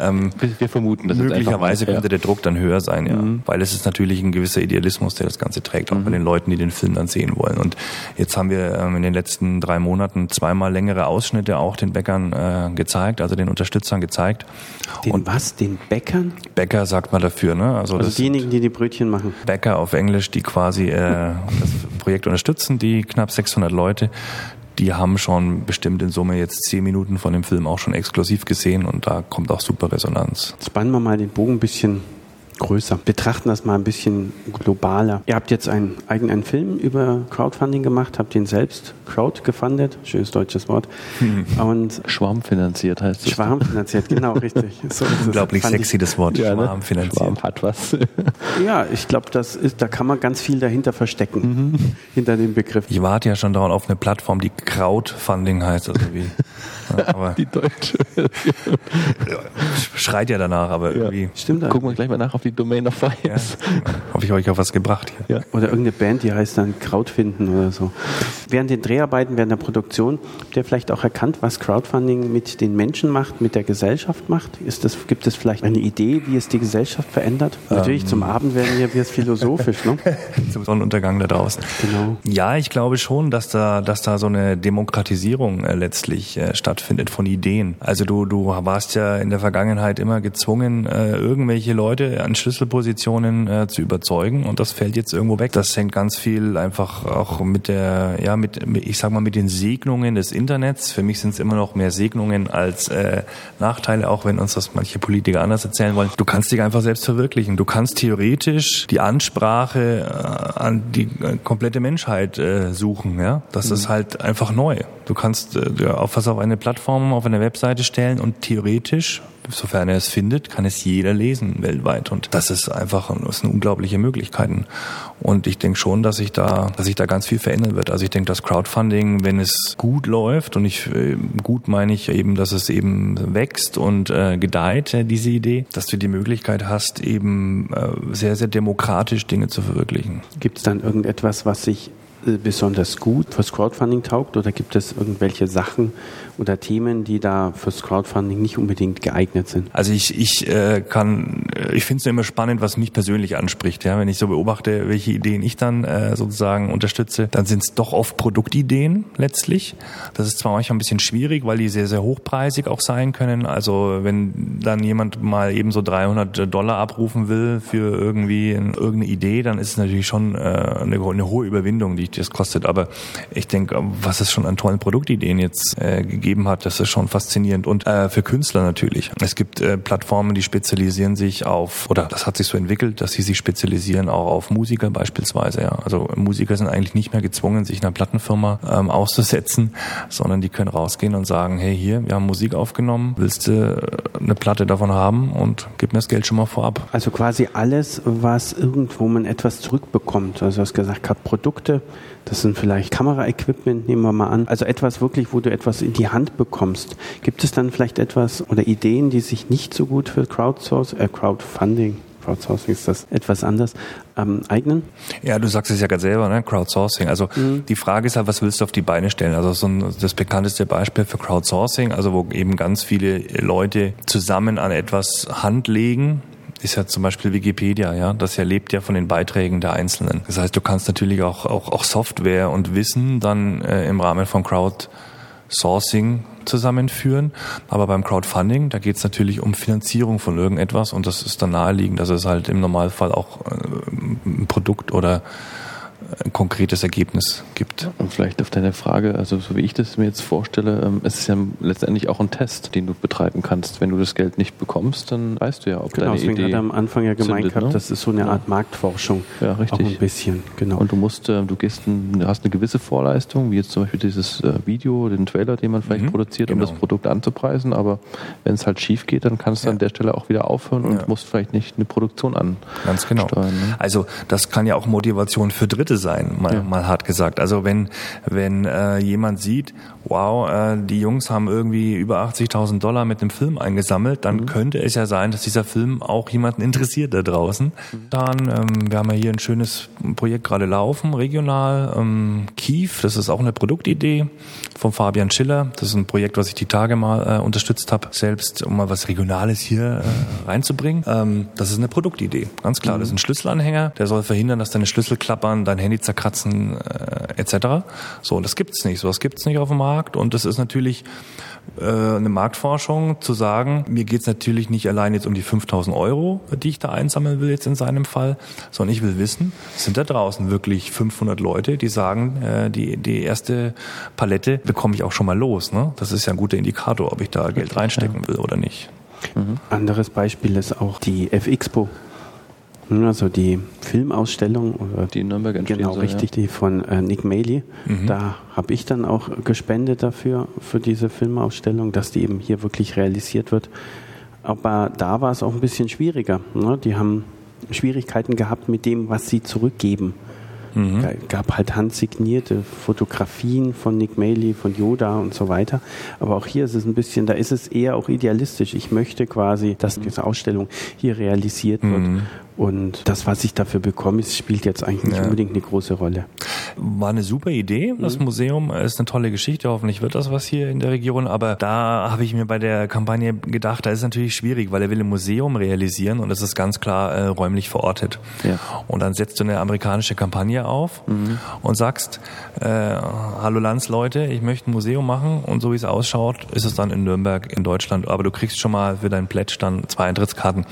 ähm, wir vermuten, dass möglicherweise könnte ja. der Druck dann höher sein, ja, mhm. weil es ist natürlich ein gewisser Idealismus, der das Ganze trägt, auch mhm. bei den Leuten, die den Film dann sehen wollen. Und jetzt haben wir ähm, in den letzten drei Monaten zweimal längere Ausschnitte auch den Bäckern äh, gezeigt, also den Unterstützern gezeigt. Den Und was? Den Bäckern? Bäcker sagt man dafür, ne? Also, also diejenigen, die die Brötchen machen. Bäcker auf Englisch, die quasi äh, das Projekt unterstützen, die knapp 600 Leute die haben schon bestimmt in Summe jetzt zehn Minuten von dem Film auch schon exklusiv gesehen und da kommt auch super Resonanz. Spannen wir mal den Bogen ein bisschen größer. Betrachten das mal ein bisschen globaler. Ihr habt jetzt einen eigenen Film über Crowdfunding gemacht, habt ihn selbst crowd gefundet, schönes deutsches Wort. Hm. Und Schwarmfinanziert heißt es. Schwarmfinanziert, genau, richtig. So Unglaublich sexy das Wort, ja, ne? Schwarmfinanziert. Schwarm hat was. ja, ich glaube, das ist, da kann man ganz viel dahinter verstecken, mhm. hinter dem Begriff. Ich warte ja schon darauf auf eine Plattform, die Crowdfunding heißt, also wie aber Die deutsche. schreit ja danach, aber irgendwie Stimmt Gucken wir gleich mal nach auf die Domain of ja, Fires. habe ich euch auf was gebracht hier. Ja. Oder irgendeine Band, die heißt dann Crowdfinden oder so. Während den Dreharbeiten, während der Produktion, habt ihr vielleicht auch erkannt, was Crowdfunding mit den Menschen macht, mit der Gesellschaft macht? Ist das, gibt es vielleicht eine Idee, wie es die Gesellschaft verändert? Natürlich, zum Abend werden wir jetzt philosophisch, ne? Zum Sonnenuntergang da draußen. Genau. Ja, ich glaube schon, dass da, dass da so eine Demokratisierung äh, letztlich äh, stattfindet von Ideen. Also du, du warst ja in der Vergangenheit immer gezwungen, äh, irgendwelche Leute an Schlüsselpositionen äh, zu überzeugen und das fällt jetzt irgendwo weg. Das hängt ganz viel einfach auch mit der, ja, mit, ich sag mal, mit den Segnungen des Internets. Für mich sind es immer noch mehr Segnungen als äh, Nachteile, auch wenn uns das manche Politiker anders erzählen wollen. Du kannst dich einfach selbst verwirklichen. Du kannst theoretisch die Ansprache äh, an die komplette Menschheit äh, suchen. Ja, das ist halt einfach neu. Du kannst äh, auf was auf eine Plattform, auf eine Webseite stellen und theoretisch sofern er es findet, kann es jeder lesen weltweit. Und das ist einfach das sind unglaubliche Möglichkeiten. Und ich denke schon, dass sich da, dass sich da ganz viel verändern wird. Also ich denke, das Crowdfunding, wenn es gut läuft, und ich äh, gut meine ich eben, dass es eben wächst und äh, gedeiht, äh, diese Idee, dass du die Möglichkeit hast, eben äh, sehr, sehr demokratisch Dinge zu verwirklichen. Gibt es dann irgendetwas, was sich besonders gut fürs Crowdfunding taugt oder gibt es irgendwelche Sachen oder Themen, die da fürs Crowdfunding nicht unbedingt geeignet sind? Also ich, ich äh, kann, äh, ich finde es immer spannend, was mich persönlich anspricht. Ja, wenn ich so beobachte, welche Ideen ich dann äh, sozusagen unterstütze, dann sind es doch oft Produktideen letztlich. Das ist zwar manchmal ein bisschen schwierig, weil die sehr sehr hochpreisig auch sein können. Also wenn dann jemand mal eben so 300 Dollar abrufen will für irgendwie ein- irgendeine Idee, dann ist es natürlich schon äh, eine, eine hohe Überwindung, die das kostet. Aber ich denke, was es schon an tollen Produktideen jetzt äh, gegeben hat, das ist schon faszinierend. Und äh, für Künstler natürlich. Es gibt äh, Plattformen, die spezialisieren sich auf, oder das hat sich so entwickelt, dass sie sich spezialisieren auch auf Musiker beispielsweise. Ja. Also Musiker sind eigentlich nicht mehr gezwungen, sich einer Plattenfirma ähm, auszusetzen, sondern die können rausgehen und sagen, hey hier, wir haben Musik aufgenommen, willst du äh, eine Platte davon haben und gib mir das Geld schon mal vorab. Also quasi alles, was irgendwo man etwas zurückbekommt. Also du hast gesagt, gerade Produkte, das sind vielleicht Kameraequipment, nehmen wir mal an. Also etwas wirklich, wo du etwas in die Hand bekommst. Gibt es dann vielleicht etwas oder Ideen, die sich nicht so gut für Crowdsource, äh, Crowdfunding, Crowdsourcing ist das etwas anders, ähm, eignen? Ja, du sagst es ja gerade selber, ne? Crowdsourcing. Also die Frage ist halt, was willst du auf die Beine stellen? Also so ein, das bekannteste Beispiel für Crowdsourcing, also wo eben ganz viele Leute zusammen an etwas Hand legen, ist ja zum Beispiel Wikipedia, ja. Das ja lebt ja von den Beiträgen der Einzelnen. Das heißt, du kannst natürlich auch, auch, auch Software und Wissen dann äh, im Rahmen von Crowdsourcing zusammenführen. Aber beim Crowdfunding, da geht es natürlich um Finanzierung von irgendetwas und das ist dann naheliegend, dass es halt im Normalfall auch äh, ein Produkt oder ein konkretes Ergebnis gibt. Und vielleicht auf deine Frage, also so wie ich das mir jetzt vorstelle, ähm, es ist ja letztendlich auch ein Test, den du betreiben kannst. Wenn du das Geld nicht bekommst, dann weißt du ja, ob Genau, deine deswegen Idee hat er am Anfang ja gemeint zündet, gehabt, ne? das ist so eine Ja. Art Marktforschung. Ja, richtig. Auch ein bisschen, genau. Und du musst, äh, du gehst, ein, du hast eine gewisse Vorleistung, wie jetzt zum Beispiel dieses äh, Video, den Trailer, den man vielleicht Mhm, produziert, um genau. das Produkt anzupreisen. Aber wenn es halt schief geht, dann kannst du Ja. an der Stelle auch wieder aufhören und Ja. musst vielleicht nicht eine Produktion an. Ganz genau. Steuern, ne? Also das kann ja auch Motivation für Dritte sein, mal, Ja. mal hart gesagt. Also wenn wenn äh, jemand sieht, wow, äh, die Jungs haben irgendwie über 80.000 Dollar mit dem Film eingesammelt, dann könnte es ja sein, dass dieser Film auch jemanden interessiert da draußen. Dann, ähm, wir haben ja hier ein schönes Projekt gerade laufen, regional. Ähm, Kief, das ist auch eine Produktidee von Fabian Schiller. Das ist ein Projekt, was ich die Tage mal äh, unterstützt habe, selbst um mal was Regionales hier äh, reinzubringen. Ähm, das ist eine Produktidee, ganz klar. Das ist ein Schlüsselanhänger, der soll verhindern, dass deine Schlüssel klappern, dein Handy zerkratzen äh, etc. So, und das gibt's nicht. So was gibt's nicht auf dem Markt. Und das ist natürlich äh, eine Marktforschung zu sagen, mir geht's natürlich nicht allein jetzt um die 5000 Euro, die ich da einsammeln will jetzt in seinem Fall, sondern ich will wissen, sind da draußen wirklich 500 Leute, die sagen, äh, die, die erste Palette bekomme ich auch schon mal los. Ne? Das ist ja ein guter Indikator, ob ich da Geld reinstecken will oder nicht. Anderes Beispiel ist auch die FXPO. Hm, Also die Filmausstellung oder Die in Nürnberg Genau, richtig, die von äh, Nick Maley. Da habe ich dann auch gespendet dafür, für diese Filmausstellung, dass die eben hier wirklich realisiert wird. Aber da war es auch ein bisschen schwieriger. Ne? Die haben Schwierigkeiten gehabt mit dem, was sie zurückgeben. Mhm. gab halt handsignierte Fotografien von Nick Maley, von Yoda und so weiter. Aber auch hier ist es ein bisschen, da ist es eher auch idealistisch. Ich möchte quasi, dass diese Ausstellung hier realisiert wird. Mhm. Und das, was ich dafür bekomme, spielt jetzt eigentlich nicht ja. unbedingt eine große Rolle. War eine super Idee. Das mhm. Museum ist eine tolle Geschichte. Hoffentlich wird das was hier in der Region. Aber da habe ich mir bei der Kampagne gedacht, da ist es natürlich schwierig, weil er will ein Museum realisieren und das ist ganz klar äh, räumlich verortet. Ja. Und dann setzt du eine amerikanische Kampagne auf mhm. und sagst, äh, hallo Landsleute, ich möchte ein Museum machen und so wie es ausschaut, ist es dann in Nürnberg in Deutschland. Aber du kriegst schon mal für deinen Pledge dann zwei Eintrittskarten.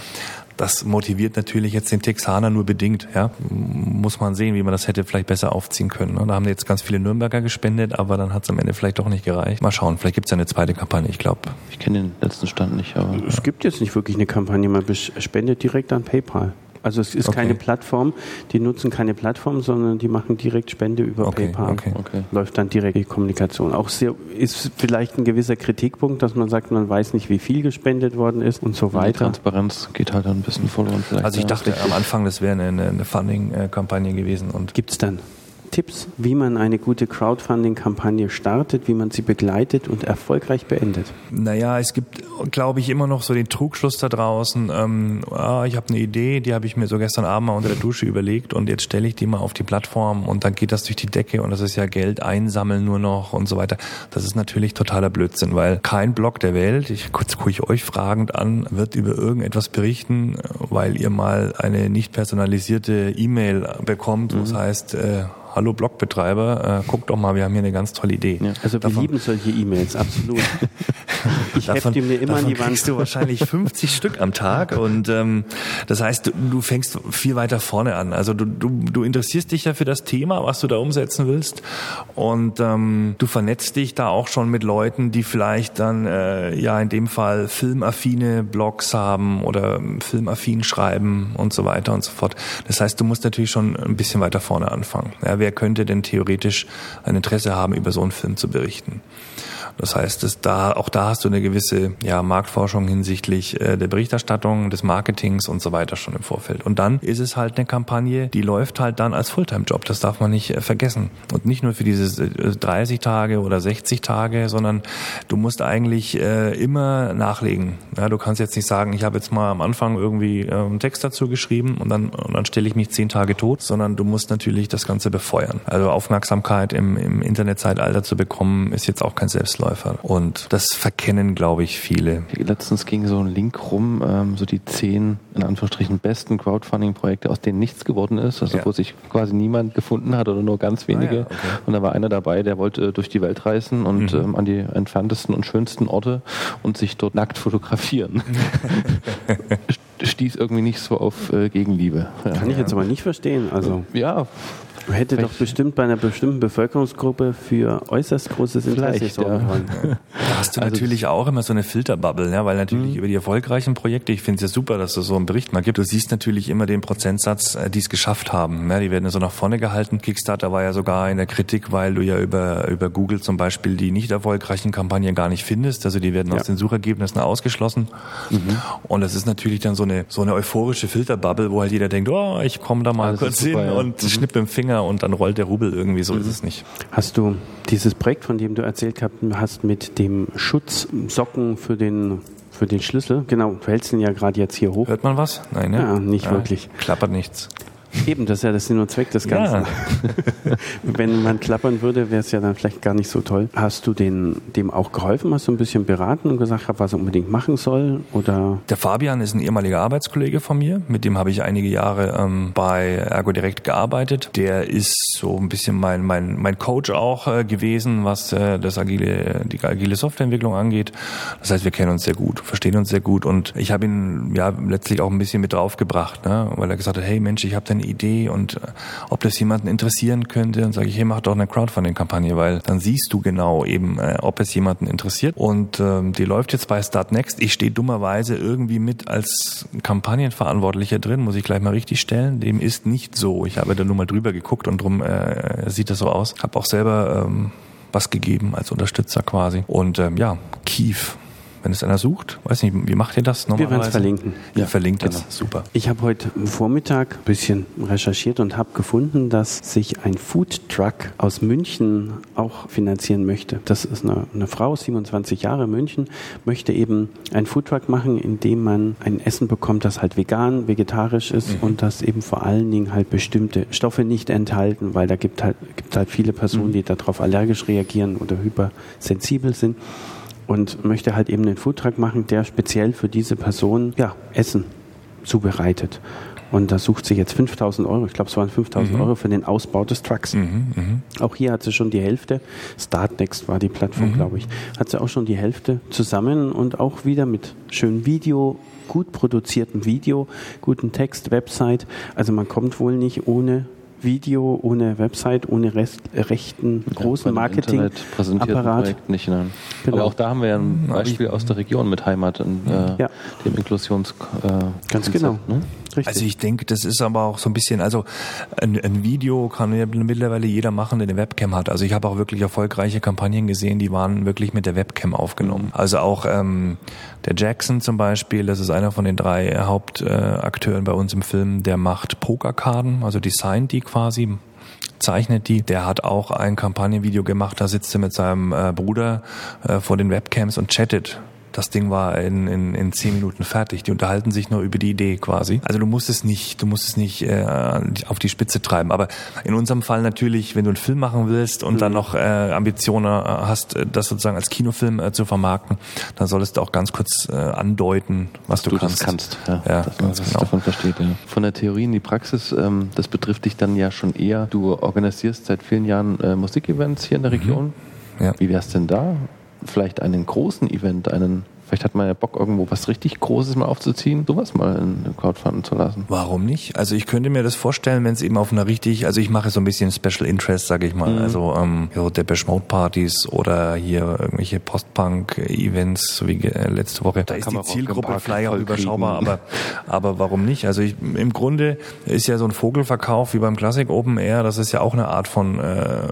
Das motiviert natürlich jetzt den Texaner nur bedingt. Ja, muss man sehen, wie man das hätte vielleicht besser aufziehen können. Ne? Da haben jetzt ganz viele Nürnberger gespendet, aber dann hat es am Ende vielleicht doch nicht gereicht. Mal schauen, vielleicht gibt es ja eine zweite Kampagne. Ich glaube. Ich kenne den letzten Stand nicht, aber es gibt jetzt nicht wirklich eine Kampagne. Man spendet direkt an PayPal. Also es ist okay. keine Plattform, die nutzen keine Plattform, sondern die machen direkt Spende über okay, PayPal. Okay. Okay. Läuft dann direkt die Kommunikation. Auch sehr, ist vielleicht ein gewisser Kritikpunkt, dass man sagt, man weiß nicht, wie viel gespendet worden ist und so weiter. Die Transparenz geht halt ein bisschen verloren. Also ich dachte am Anfang, das wäre eine, eine Funding-Kampagne gewesen. Gibt es dann? Tipps, wie man eine gute Crowdfunding-Kampagne startet, wie man sie begleitet und erfolgreich beendet? Naja, es gibt, glaube ich, immer noch so den Trugschluss da draußen. Ähm, ah, ich habe eine Idee, die habe ich mir so gestern Abend mal unter der Dusche überlegt und jetzt stelle ich die mal auf die Plattform und dann geht das durch die Decke und das ist ja Geld einsammeln nur noch und so weiter. Das ist natürlich totaler Blödsinn, weil kein Blog der Welt, ich kurz gucke ich euch fragend an, wird über irgendetwas berichten, weil ihr mal eine nicht personalisierte E-Mail bekommt, wo es mhm. heißt, äh, hallo Blogbetreiber, äh, guck doch mal, wir haben hier eine ganz tolle Idee. Ja, also wir davon, lieben solche E-Mails, absolut. ich davon, hefte mir immer an die Wand. kriegst du wahrscheinlich 50 Stück am Tag und ähm, das heißt, du, du fängst viel weiter vorne an. Also du, du, du interessierst dich ja für das Thema, was du da umsetzen willst und ähm, du vernetzt dich da auch schon mit Leuten, die vielleicht dann äh, ja in dem Fall filmaffine Blogs haben oder filmaffin schreiben und so weiter und so fort. Das heißt, du musst natürlich schon ein bisschen weiter vorne anfangen. Ja, wer könnte denn theoretisch ein Interesse haben, über so einen Film zu berichten? Das heißt, dass da, auch da hast du eine gewisse ja, Marktforschung hinsichtlich äh, der Berichterstattung, des Marketings und so weiter schon im Vorfeld. Und dann ist es halt eine Kampagne, die läuft halt dann als Fulltime-Job. Das darf man nicht äh, vergessen. Und nicht nur für diese äh, 30 Tage oder 60 Tage, sondern du musst eigentlich äh, immer nachlegen. Ja, du kannst jetzt nicht sagen, ich habe jetzt mal am Anfang irgendwie äh, einen Text dazu geschrieben und dann, und dann stelle ich mich zehn Tage tot, sondern du musst natürlich das Ganze befeuern. Also Aufmerksamkeit im, im Internetzeitalter zu bekommen, ist jetzt auch kein Selbstläufer. Selbstläufer. Und das verkennen, glaube ich, viele. Letztens ging so ein Link rum, ähm, so die zehn, in Anführungsstrichen, besten Crowdfunding-Projekte, aus denen nichts geworden ist, also ja. wo sich quasi niemand gefunden hat oder nur ganz wenige. Ah, ja, okay. Und da war einer dabei, der wollte durch die Welt reisen und mhm. ähm, an die entferntesten und schönsten Orte und sich dort nackt fotografieren. Stieß irgendwie nicht so auf äh, Gegenliebe. Ja. Kann ich jetzt aber nicht verstehen. Also ja, Hätte doch bestimmt bei einer bestimmten Bevölkerungsgruppe für äußerst großes Interesse sorgen ja. Da hast du also natürlich auch immer so eine Filterbubble, ja, weil natürlich mhm. über die erfolgreichen Projekte, ich finde es ja super, dass es so einen Bericht mal gibt, du siehst natürlich immer den Prozentsatz, äh, die es geschafft haben. Ja, die werden so nach vorne gehalten. Kickstarter war ja sogar in der Kritik, weil du ja über, über Google zum Beispiel die nicht erfolgreichen Kampagnen gar nicht findest. Also die werden ja. aus den Suchergebnissen ausgeschlossen. Mhm. Und das ist natürlich dann so eine, so eine euphorische Filterbubble, wo halt jeder denkt, oh, ich komme da mal Alles kurz hin ja. und mhm. schnipp im Finger und dann rollt der Rubel irgendwie, so mhm. ist es nicht. Hast du dieses Projekt, von dem du erzählt hast, mit dem Schutzsocken für den für den Schlüssel. Genau, du hältst ihn ja gerade jetzt hier hoch. Hört man was? Nein, ne? Ja, nicht ja, wirklich. Klappert nichts. Eben, das ist ja der Sinn und Zweck des Ganzen. Ja. Wenn man klappern würde, wäre es ja dann vielleicht gar nicht so toll. Hast du den, dem auch geholfen? Hast du ein bisschen beraten und gesagt, was er unbedingt machen soll? Oder? Der Fabian ist ein ehemaliger Arbeitskollege von mir. Mit dem habe ich einige Jahre ähm, bei Ergo Direkt gearbeitet. Der ist so ein bisschen mein, mein, mein Coach auch äh, gewesen, was äh, das agile, die agile Softwareentwicklung angeht. Das heißt, wir kennen uns sehr gut, verstehen uns sehr gut und ich habe ihn ja letztlich auch ein bisschen mit draufgebracht, ne? weil er gesagt hat, hey Mensch, ich habe eine Idee und äh, ob das jemanden interessieren könnte, dann sage ich, hey, mach doch eine Crowdfunding-Kampagne, weil dann siehst du genau eben, äh, ob es jemanden interessiert. Und ähm, die läuft jetzt bei Start Next. Ich stehe dummerweise irgendwie mit als Kampagnenverantwortlicher drin, muss ich gleich mal richtig stellen. Dem ist nicht so. Ich habe da nur mal drüber geguckt und drum äh, sieht das so aus. Habe auch selber ähm, was gegeben als Unterstützer quasi. Und ähm, ja, Kief wenn es einer sucht. Weiß nicht, wie macht ihr das normalerweise? Wir werden es verlinken. Ihr ja, verlinkt genau. es, super. Ich habe heute Vormittag ein bisschen recherchiert und habe gefunden, dass sich ein Food Truck aus München auch finanzieren möchte. Das ist eine, eine Frau, 27 Jahre, München, möchte eben ein Food Truck machen, in dem man ein Essen bekommt, das halt vegan, vegetarisch ist mhm. und das eben vor allen Dingen halt bestimmte Stoffe nicht enthalten, weil da gibt halt, gibt halt viele Personen, mhm. die darauf allergisch reagieren oder hypersensibel sind und möchte halt eben einen Foodtruck machen, der speziell für diese Person ja, Essen zubereitet. Und da sucht sie jetzt 5000 Euro, ich glaube es waren 5000 mhm. Euro für den Ausbau des Trucks. Mhm, mh. Auch hier hat sie schon die Hälfte, Startnext war die Plattform, mhm. glaube ich, hat sie auch schon die Hälfte zusammen und auch wieder mit schönem Video, gut produziertem Video, guten Text, Website. Also man kommt wohl nicht ohne Video, ohne Website, ohne Rest, rechten großen Marketing Apparat. nicht. Nein. Genau. Aber auch da haben wir ja ein Beispiel aus der Region mit Heimat und äh, ja. dem Inklusions. Äh, Ganz genau. Ne? Richtig. Also ich denke, das ist aber auch so ein bisschen, also ein, ein Video kann ja mittlerweile jeder machen, der eine Webcam hat. Also ich habe auch wirklich erfolgreiche Kampagnen gesehen, die waren wirklich mit der Webcam aufgenommen. Mhm. Also auch ähm, der Jackson zum Beispiel, das ist einer von den drei Hauptakteuren äh, bei uns im Film, der macht Pokerkarten, also designt die quasi, zeichnet die. Der hat auch ein Kampagnenvideo gemacht, da sitzt er mit seinem äh, Bruder äh, vor den Webcams und chattet das Ding war in, in, in zehn Minuten fertig. Die unterhalten sich nur über die Idee quasi. Also du musst es nicht, du musst es nicht äh, auf die Spitze treiben. Aber in unserem Fall natürlich, wenn du einen Film machen willst und mhm. dann noch äh, Ambitionen äh, hast, äh, das sozusagen als Kinofilm äh, zu vermarkten, dann solltest du auch ganz kurz äh, andeuten, was du, du kannst. Das kannst. Ja, ja das, ganz genau. davon versteht. Ja. Von der Theorie in die Praxis, ähm, das betrifft dich dann ja schon eher. Du organisierst seit vielen Jahren äh, Musikevents hier in der mhm. Region. Mhm. Ja. Wie wär's denn da? Vielleicht einen großen Event, einen Vielleicht hat man ja Bock, irgendwo was richtig Großes mal aufzuziehen, sowas mal in Crowdfunding zu lassen. Warum nicht? Also ich könnte mir das vorstellen, wenn es eben auf einer richtig, also ich mache so ein bisschen Special Interest, sage ich mal, mhm. also ähm, so Depeche Mode Partys oder hier irgendwelche Post-Punk-Events, so wie äh, letzte Woche. Da, da ist die Zielgruppe vielleicht auch überschaubar, aber, aber warum nicht? Also ich, im Grunde ist ja so ein Vogelverkauf wie beim Classic Open Air, das ist ja auch eine Art von äh,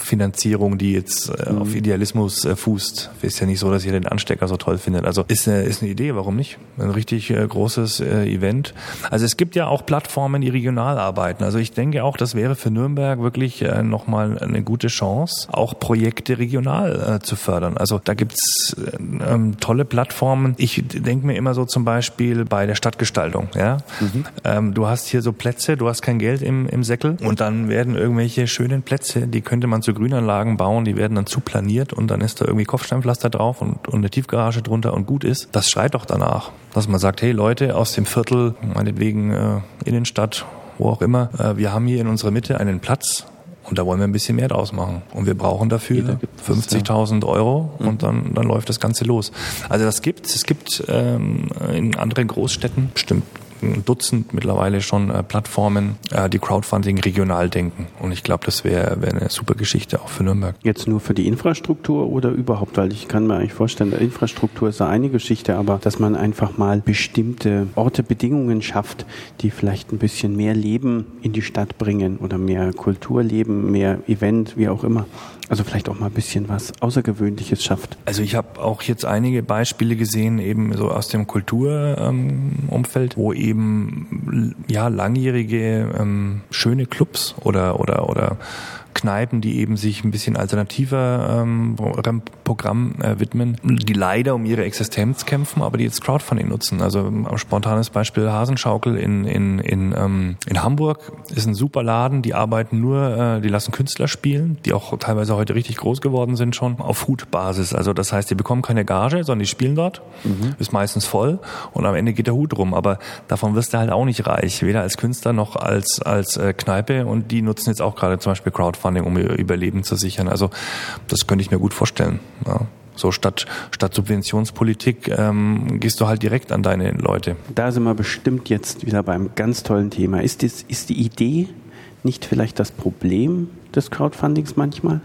Finanzierung, die jetzt äh, mhm. auf Idealismus äh, fußt. Ist ja nicht so, dass ihr den Anstecker so toll findet stattfindet. Also ist eine, ist eine Idee, warum nicht? Ein richtig äh, großes äh, Event. Also es gibt ja auch Plattformen, die regional arbeiten. Also ich denke auch, das wäre für Nürnberg wirklich äh, nochmal eine gute Chance, auch Projekte regional äh, zu fördern. Also da gibt's äh, ähm, tolle Plattformen. Ich denke mir immer so zum Beispiel bei der Stadtgestaltung. Ja, mhm. ähm, du hast hier so Plätze, du hast kein Geld im, im Säckel und dann werden irgendwelche schönen Plätze, die könnte man zu Grünanlagen bauen, die werden dann zu planiert und dann ist da irgendwie Kopfsteinpflaster drauf und, und eine Tiefgarage drunter und gut ist, das schreit doch danach. Dass man sagt, hey Leute aus dem Viertel, meinetwegen äh, Innenstadt, wo auch immer, äh, wir haben hier in unserer Mitte einen Platz, und da wollen wir ein bisschen mehr draus machen. Und wir brauchen dafür 50.000 Euro und mhm. dann, dann läuft das Ganze los. Also das gibt es. gibt ähm, in anderen Großstädten bestimmt ein Dutzend mittlerweile schon äh, Plattformen, äh, die Crowdfunding regional denken. Und ich glaube, das wäre wär eine super Geschichte auch für Nürnberg. Jetzt nur für die Infrastruktur oder überhaupt? Weil ich kann mir eigentlich vorstellen, Infrastruktur ist eine Geschichte, aber dass man einfach mal bestimmte Orte, Bedingungen schafft, die vielleicht ein bisschen mehr Leben in die Stadt bringen oder mehr Kulturleben, mehr Event, wie auch immer. Also vielleicht auch mal ein bisschen was Außergewöhnliches schafft. Also ich habe auch jetzt einige Beispiele gesehen, eben so aus dem Kulturumfeld, wo eben ja langjährige ähm, schöne Clubs oder oder oder Kneipen, die eben sich ein bisschen alternativer ähm, Programm äh, widmen, die leider um ihre Existenz kämpfen, aber die jetzt Crowdfunding nutzen. Also ein spontanes Beispiel Hasenschaukel in, in, in, ähm, in Hamburg ist ein super Laden, die arbeiten nur, äh, die lassen Künstler spielen, die auch teilweise heute richtig groß geworden sind schon, auf Hutbasis. Also das heißt, die bekommen keine Gage, sondern die spielen dort, mhm. ist meistens voll und am Ende geht der Hut rum. Aber davon wirst du halt auch nicht reich, weder als Künstler noch als, als äh, Kneipe und die nutzen jetzt auch gerade zum Beispiel Crowdfunding, um ihr Überleben zu sichern. Also das könnte ich mir gut vorstellen. Ja. So statt, statt Subventionspolitik ähm, gehst du halt direkt an deine Leute. Da sind wir bestimmt jetzt wieder beim ganz tollen Thema. Ist, das, ist die Idee nicht vielleicht das Problem des Crowdfundings manchmal?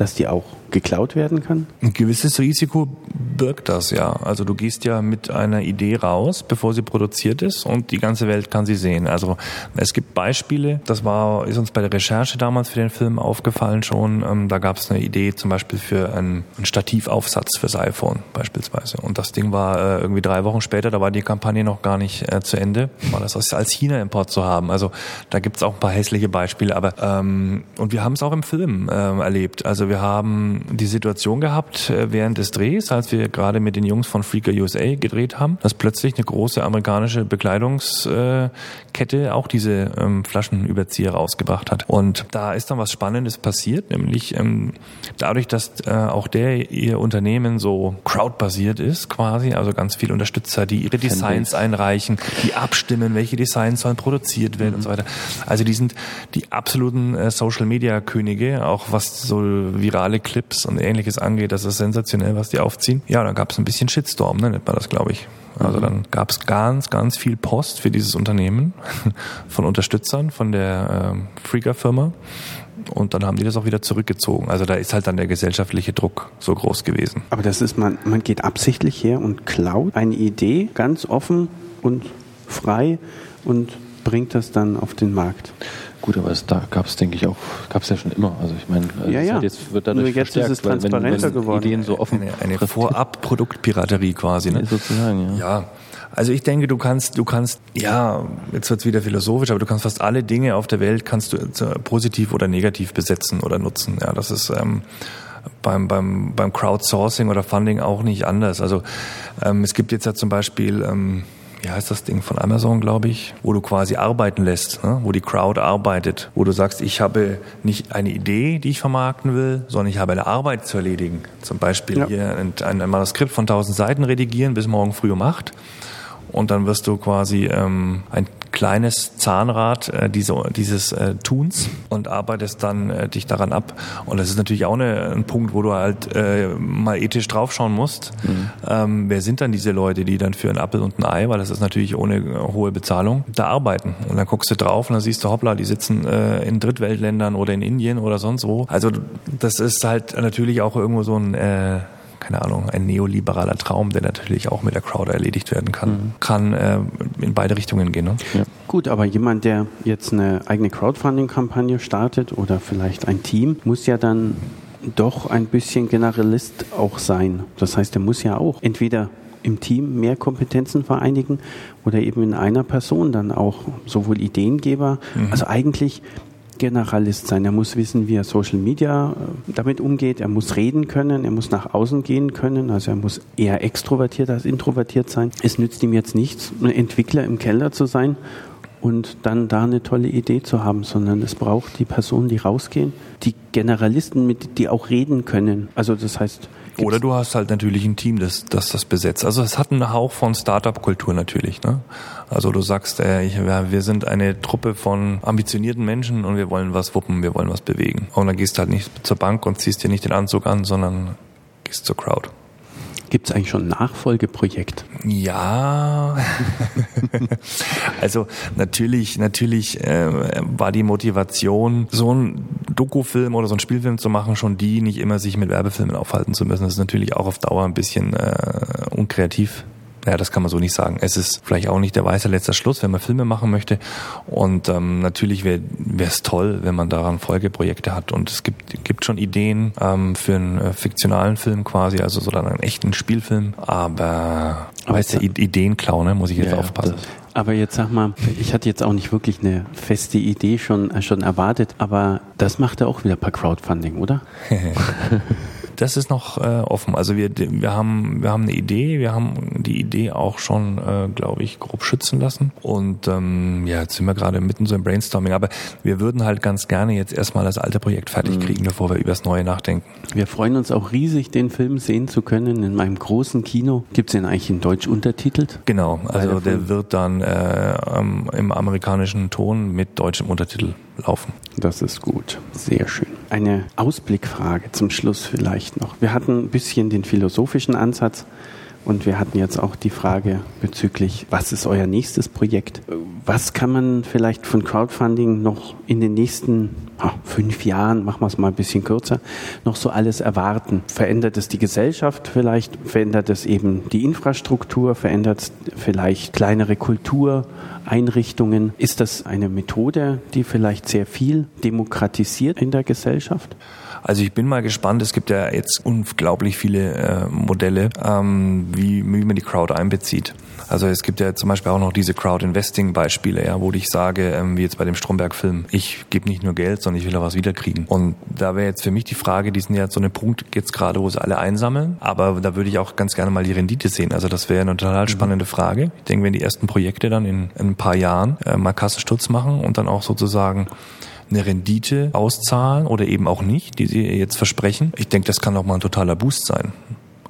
Dass die auch geklaut werden kann? Ein gewisses Risiko birgt das ja. Also du gehst ja mit einer Idee raus, bevor sie produziert ist und die ganze Welt kann sie sehen. Also es gibt Beispiele, das war, ist uns bei der Recherche damals für den Film aufgefallen schon, ähm, da gab es eine Idee zum Beispiel für einen, einen Stativaufsatz fürs iPhone beispielsweise. Und das Ding war äh, irgendwie drei Wochen später, da war die Kampagne noch gar nicht äh, zu Ende, war das als China-Import zu haben. Also da gibt es auch ein paar hässliche Beispiele, aber ähm, und wir haben es auch im Film äh, erlebt. Also wir haben die Situation gehabt äh, während des Drehs, als wir gerade mit den Jungs von Freaker USA gedreht haben, dass plötzlich eine große amerikanische Bekleidungskette auch diese ähm, Flaschenüberzieher rausgebracht hat. Und da ist dann was Spannendes passiert, nämlich ähm, dadurch, dass äh, auch der ihr Unternehmen so crowdbasiert ist quasi, also ganz viele Unterstützer, die ihre Designs einreichen, die abstimmen, welche Designs sollen produziert werden mhm. und so weiter. Also die sind die absoluten äh, Social Media Könige, auch was so virale Clips und ähnliches angeht. Das ist sensationell, was die aufziehen. Ja, dann gab es ein bisschen Shitstorm, ne, nennt man das, glaube ich. Also mhm. dann gab es ganz, ganz viel Post für dieses Unternehmen von Unterstützern von der ähm, Freaker-Firma. Und dann haben die das auch wieder zurückgezogen. Also da ist halt dann der gesellschaftliche Druck so groß gewesen. Aber das ist, man, man geht absichtlich her und klaut eine Idee ganz offen und frei und bringt das dann auf den Markt. Gut, aber es, da gab es, denke ich, auch, gab es ja schon immer. Also ich meine, ja, ja. jetzt wird dadurch Nur jetzt ist es transparenter wenn, wenn geworden. Ideen so offen eine, eine Vorab-Produktpiraterie quasi, ne? Sozusagen, ja. Ja. Also ich denke, du kannst, du kannst, ja, jetzt wird's wieder philosophisch, aber du kannst fast alle Dinge auf der Welt kannst du positiv oder negativ besetzen oder nutzen. Ja, das ist ähm, beim, beim, beim Crowdsourcing oder Funding auch nicht anders. Also ähm, es gibt jetzt ja zum Beispiel ähm, wie heißt das Ding von Amazon, glaube ich, wo du quasi arbeiten lässt, ne? wo die Crowd arbeitet, wo du sagst, ich habe nicht eine Idee, die ich vermarkten will, sondern ich habe eine Arbeit zu erledigen. Zum Beispiel ja. hier ein, ein, Manuskript von 1000 Seiten redigieren bis morgen früh um acht und dann wirst du quasi ähm, ein kleines Zahnrad äh, diese, dieses äh, Tuns und arbeitest dann äh, dich daran ab. Und das ist natürlich auch eine, ein Punkt, wo du halt äh, mal ethisch draufschauen musst. Mhm. Ähm, wer sind dann diese Leute, die dann für einen Apfel und ein Ei, weil das ist natürlich ohne äh, hohe Bezahlung, da arbeiten. Und dann guckst du drauf und dann siehst du, hoppla, die sitzen äh, in Drittweltländern oder in Indien oder sonst wo. Also das ist halt natürlich auch irgendwo so ein äh, keine Ahnung, ein neoliberaler Traum, der natürlich auch mit der Crowd erledigt werden kann, mhm. kann äh, in beide Richtungen gehen. Ne? Ja. Gut, aber jemand, der jetzt eine eigene Crowdfunding-Kampagne startet oder vielleicht ein Team, muss ja dann doch ein bisschen Generalist auch sein. Das heißt, er muss ja auch entweder im Team mehr Kompetenzen vereinigen oder eben in einer Person dann auch sowohl Ideengeber, mhm. also eigentlich Generalist sein. Er muss wissen, wie er Social Media äh, damit umgeht. Er muss reden können. Er muss nach außen gehen können. Also er muss eher extrovertiert als introvertiert sein. Es nützt ihm jetzt nichts, ein Entwickler im Keller zu sein und dann da eine tolle Idee zu haben, sondern es braucht die Personen, die rausgehen, die Generalisten, mit die auch reden können. Also das heißt, oder du hast halt natürlich ein Team, das, das das besetzt. Also es hat einen Hauch von Startup-Kultur natürlich. Ne? Also du sagst, äh, ich, wir sind eine Truppe von ambitionierten Menschen und wir wollen was wuppen, wir wollen was bewegen. Und dann gehst du halt nicht zur Bank und ziehst dir nicht den Anzug an, sondern gehst zur Crowd. Gibt es eigentlich schon ein Nachfolgeprojekt? Ja, also natürlich, natürlich äh, war die Motivation, so ein Dokufilm oder so ein Spielfilm zu machen, schon die, nicht immer sich mit Werbefilmen aufhalten zu müssen. Das ist natürlich auch auf Dauer ein bisschen äh, unkreativ ja, das kann man so nicht sagen. Es ist vielleicht auch nicht der weiße letzter Schluss, wenn man Filme machen möchte. Und ähm, natürlich wäre es toll, wenn man daran Folgeprojekte hat. Und es gibt, gibt schon Ideen ähm, für einen äh, fiktionalen Film quasi, also so dann einen echten Spielfilm. Aber, aber weißt du, Ideenklau, ne, muss ich jetzt ja, aufpassen. Aber jetzt sag mal, ich hatte jetzt auch nicht wirklich eine feste Idee schon, äh, schon erwartet, aber das macht ja auch wieder per Crowdfunding, oder? das ist noch äh, offen. Also wir, wir haben, wir haben eine Idee, wir haben die Idee auch schon, äh, glaube ich, grob schützen lassen. Und ähm, ja, jetzt sind wir gerade mitten so im Brainstorming. Aber wir würden halt ganz gerne jetzt erstmal das alte Projekt fertig mhm. kriegen, bevor wir über das Neue nachdenken. Wir freuen uns auch riesig, den Film sehen zu können in meinem großen Kino. Gibt es den eigentlich in Deutsch untertitelt? Genau, also der wird dann äh, im amerikanischen Ton mit deutschem Untertitel laufen. Das ist gut. Sehr schön. Eine Ausblickfrage zum Schluss vielleicht noch. Wir hatten ein bisschen den philosophischen Ansatz Und wir hatten jetzt auch die Frage bezüglich, was ist euer nächstes Projekt? Was kann man vielleicht von Crowdfunding noch in den nächsten oh, fünf Jahren, machen wir es mal ein bisschen kürzer, noch so alles erwarten? Verändert es die Gesellschaft vielleicht? Verändert es eben die Infrastruktur? Verändert es vielleicht kleinere Kultureinrichtungen? Ist das eine Methode, die vielleicht sehr viel demokratisiert in der Gesellschaft? Also ich bin mal gespannt. Es gibt ja jetzt unglaublich viele äh, Modelle, ähm, wie, wie man die Crowd einbezieht. Also es gibt ja zum Beispiel auch noch diese Crowd-Investing-Beispiele, ja, wo ich sage, ähm, wie jetzt bei dem Stromberg-Film, ich gebe nicht nur Geld, sondern ich will auch was wiederkriegen. Und da wäre jetzt für mich die Frage, die sind ja so eine Punkt jetzt gerade, wo sie alle einsammeln, aber da würde ich auch ganz gerne mal die Rendite sehen. Also das wäre eine total mhm. spannende Frage. Ich denke, wenn die ersten Projekte dann in, in ein paar Jahren äh, mal Kassensturz machen und dann auch sozusagen eine Rendite auszahlen oder eben auch nicht, die sie jetzt versprechen. Ich denke, das kann auch mal ein totaler Boost sein.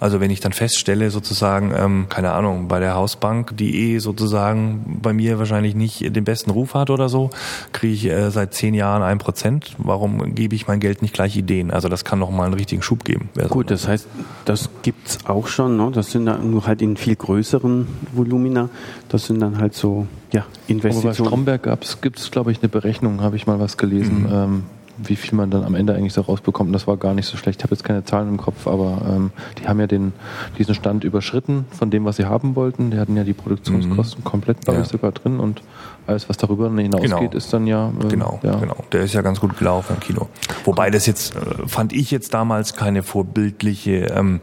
Also wenn ich dann feststelle, sozusagen, ähm, keine Ahnung, bei der Hausbank, die eh sozusagen bei mir wahrscheinlich nicht den besten Ruf hat oder so, kriege ich äh, seit zehn Jahren ein Prozent. Warum gebe ich mein Geld nicht gleich Ideen? Also das kann noch mal einen richtigen Schub geben. Gut, das heißt, das gibt's auch schon. Ne? Das sind dann nur halt in viel größeren Volumina. Das sind dann halt so ja, Investitionen. Aber bei Stromberg gibt es, glaube ich, eine Berechnung, habe ich mal was gelesen. Mhm. Ähm, wie viel man dann am Ende eigentlich so rausbekommt. das war gar nicht so schlecht. Ich habe jetzt keine Zahlen im Kopf, aber ähm, die haben ja den, diesen Stand überschritten von dem, was sie haben wollten. Die hatten ja die Produktionskosten mhm. komplett, glaube ja. ich, sogar drin und alles, was darüber hinausgeht, genau. ist dann ja, äh, genau, ja. Genau, der ist ja ganz gut gelaufen im Kino. Wobei das jetzt, äh, fand ich jetzt damals keine vorbildliche ähm,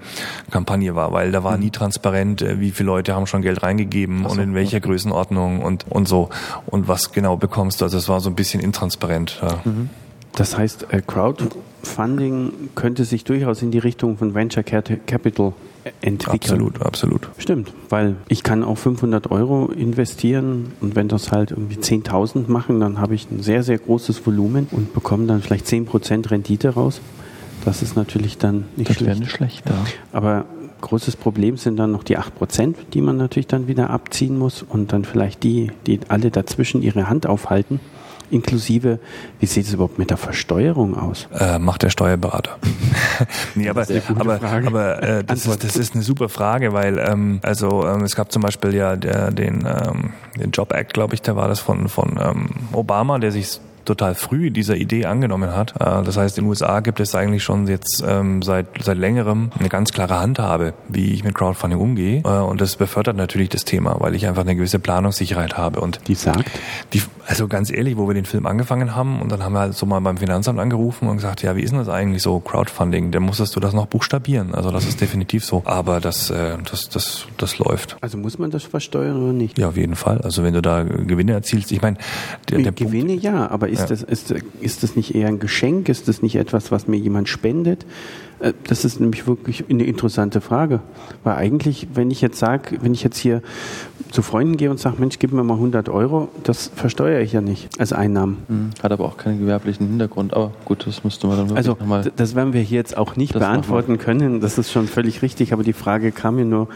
Kampagne war, weil da war mhm. nie transparent, äh, wie viele Leute haben schon Geld reingegeben so, und in welcher okay. Größenordnung und, und so. Und was genau bekommst du. Also es war so ein bisschen intransparent. Ja. Mhm. Das heißt, äh, Crowdfunding könnte sich durchaus in die Richtung von Venture Capital entwickeln. Absolut, absolut. Stimmt, weil ich kann auch 500 Euro investieren und wenn das halt irgendwie 10.000 machen, dann habe ich ein sehr, sehr großes Volumen und bekomme dann vielleicht 10% Rendite raus. Das ist natürlich dann nicht das schlecht. nicht schlecht, ja. Aber großes Problem sind dann noch die 8%, die man natürlich dann wieder abziehen muss und dann vielleicht die, die alle dazwischen ihre Hand aufhalten inklusive, wie sieht es überhaupt mit der Versteuerung aus? Äh, macht der Steuerberater. nee, aber, aber, aber äh, das, ist, das ist eine super Frage, weil ähm, also ähm, es gab zum Beispiel ja der, den, ähm, den Job Act, glaube ich, der war das von, von ähm, Obama, der sich total früh dieser Idee angenommen hat. Äh, das heißt, in den USA gibt es eigentlich schon jetzt ähm, seit, seit längerem eine ganz klare Handhabe, wie ich mit Crowdfunding umgehe. Äh, und das befördert natürlich das Thema, weil ich einfach eine gewisse Planungssicherheit habe. Und die sagt? Die, also ganz ehrlich, wo wir den Film angefangen haben und dann haben wir halt so mal beim Finanzamt angerufen und gesagt, ja, wie ist denn das eigentlich so, Crowdfunding? Dann musstest du das noch buchstabieren. Also das ist definitiv so. Aber das, äh, das, das, das läuft. Also muss man das versteuern oder nicht? Ja, auf jeden Fall. Also wenn du da Gewinne erzielst, ich meine, der, der Gewinne Punkt, ja, aber ist, ja. Das, ist, ist das nicht eher ein Geschenk? Ist das nicht etwas, was mir jemand spendet? Äh, das ist nämlich wirklich eine interessante Frage. Weil eigentlich, wenn ich jetzt sage, wenn ich jetzt hier zu Freunden gehe und sage, Mensch, gib mir mal 100 Euro, das versteuere ich ja nicht als Einnahmen. Mhm. Hat aber auch keinen gewerblichen Hintergrund. Aber gut, das müsste man dann wirklich also, nochmal... Das werden wir hier jetzt auch nicht beantworten können. Das ist schon völlig richtig. Aber die Frage kam mir nur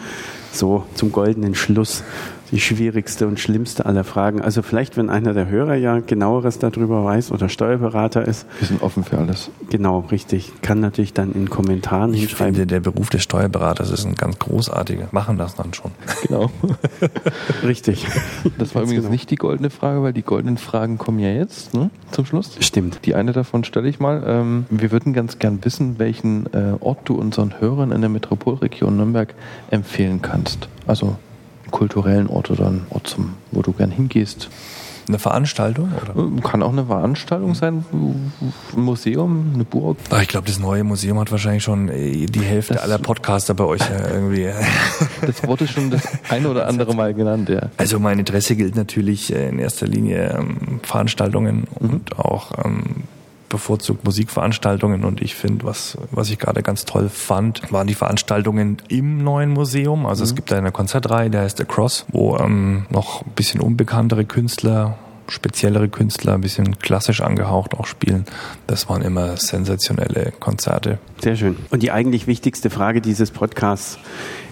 so zum goldenen Schluss die schwierigste und schlimmste aller Fragen. Also vielleicht, wenn einer der Hörer ja genaueres darüber weiß oder Steuerberater ist. Wir sind offen für alles. Genau, richtig. Kann natürlich dann in Kommentaren ich hinschreiben. finde, der Beruf des Steuerberaters ist ein ganz großartiger. Machen das dann schon. Genau. richtig. Das war übrigens genau. nicht die goldene Frage, weil die goldenen Fragen kommen ja jetzt ne, zum Schluss. Stimmt. Die eine davon stelle ich mal. Ähm, wir würden ganz gern wissen, welchen äh, Ort du unseren Hörern in der Metropolregion Nürnberg empfehlen kannst. Also kulturellen Ort oder einen Ort, zum, wo du gern hingehst. Eine Veranstaltung? Oder? Äh, kann auch eine Veranstaltung sein, ein Museum, eine Burg. Ach, ich glaube, das neue Museum hat wahrscheinlich schon äh, die Hälfte das aller Podcaster bei euch irgendwie. das wurde schon das eine oder andere Mal genannt, ja. Also mein Interesse gilt natürlich äh, in erster Linie ähm, Veranstaltungen mhm. und auch ähm, bevorzugt Musikveranstaltungen und ich finde, was, was ich gerade ganz toll fand, waren die Veranstaltungen im neuen Museum. Also mhm. es gibt da eine Konzertreihe, der heißt Across, wo ähm, noch ein bisschen unbekanntere Künstler speziellere Künstler, ein bisschen klassisch angehaucht auch spielen. Das waren immer sensationelle Konzerte. Sehr schön. Und die eigentlich wichtigste Frage dieses Podcasts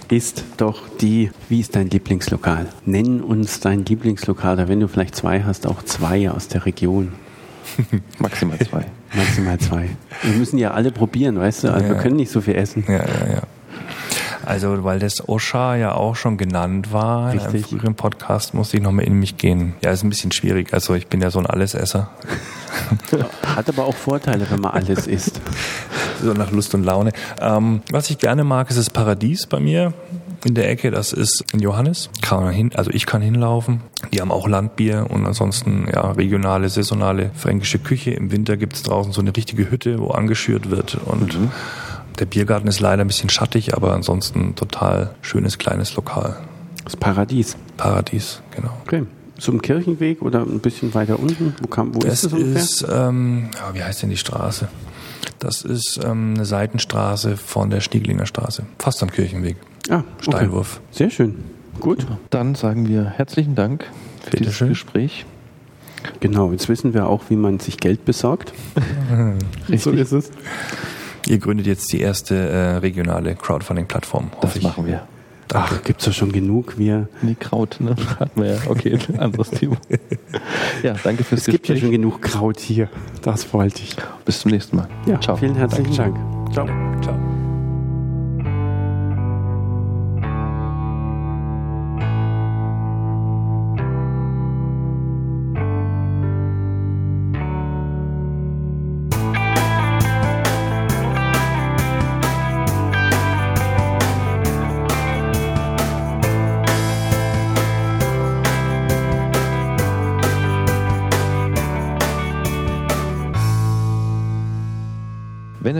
ist doch die, wie ist dein Lieblingslokal? Nenn uns dein Lieblingslokal, oder wenn du vielleicht zwei hast, auch zwei aus der Region. Maximal zwei. Maximal zwei. Wir müssen ja alle probieren, weißt du? Also ja, wir können nicht so viel essen. Ja, ja, ja. Also, weil das Osha ja auch schon genannt war Richtig. im früheren Podcast, musste ich nochmal in mich gehen. Ja, ist ein bisschen schwierig. Also, ich bin ja so ein Allesesser. Hat aber auch Vorteile, wenn man alles isst. so nach Lust und Laune. Ähm, was ich gerne mag, ist das Paradies bei mir in der Ecke. Das ist in Johannes. Kann man hin, also ich kann hinlaufen. Die haben auch Landbier und ansonsten ja regionale, saisonale fränkische Küche. Im Winter gibt es draußen so eine richtige Hütte, wo angeschürt wird und mhm. Der Biergarten ist leider ein bisschen schattig, aber ansonsten total schönes kleines Lokal. Das Paradies. Paradies, genau. Okay. Zum Kirchenweg oder ein bisschen weiter unten? Wo, kam, wo das ist das ungefähr? Ist, ähm, ja, wie heißt denn die Straße? Das ist ähm, eine Seitenstraße von der Stieglinger Straße. Fast am Kirchenweg. Ah, Steinwurf. Okay. Sehr schön. Gut. Dann sagen wir herzlichen Dank für Bitte dieses schön. Gespräch. Genau, jetzt wissen wir auch, wie man sich Geld besorgt. so ist es. Ihr gründet jetzt die erste äh, regionale Crowdfunding-Plattform. Das ich. machen wir. Danke. Ach, gibt's doch schon genug. Wir nee, Kraut, ne? Hatten wir ja. Okay, anderes Thema. Ja, danke fürs es Gespräch. Es gibt ja schon genug Kraut hier. Das wollte ich. Bis zum nächsten Mal. Ja, Ciao. Vielen herzlichen. Dank. Ciao. Ciao.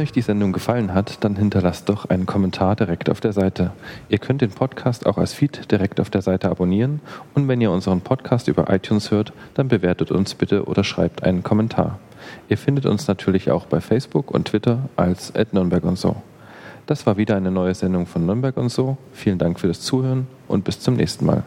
Euch die Sendung gefallen hat, dann hinterlasst doch einen Kommentar direkt auf der Seite. Ihr könnt den Podcast auch als Feed direkt auf der Seite abonnieren und wenn ihr unseren Podcast über iTunes hört, dann bewertet uns bitte oder schreibt einen Kommentar. Ihr findet uns natürlich auch bei Facebook und Twitter als Nürnberg und so. Das war wieder eine neue Sendung von Nürnberg und so. Vielen Dank für das Zuhören und bis zum nächsten Mal.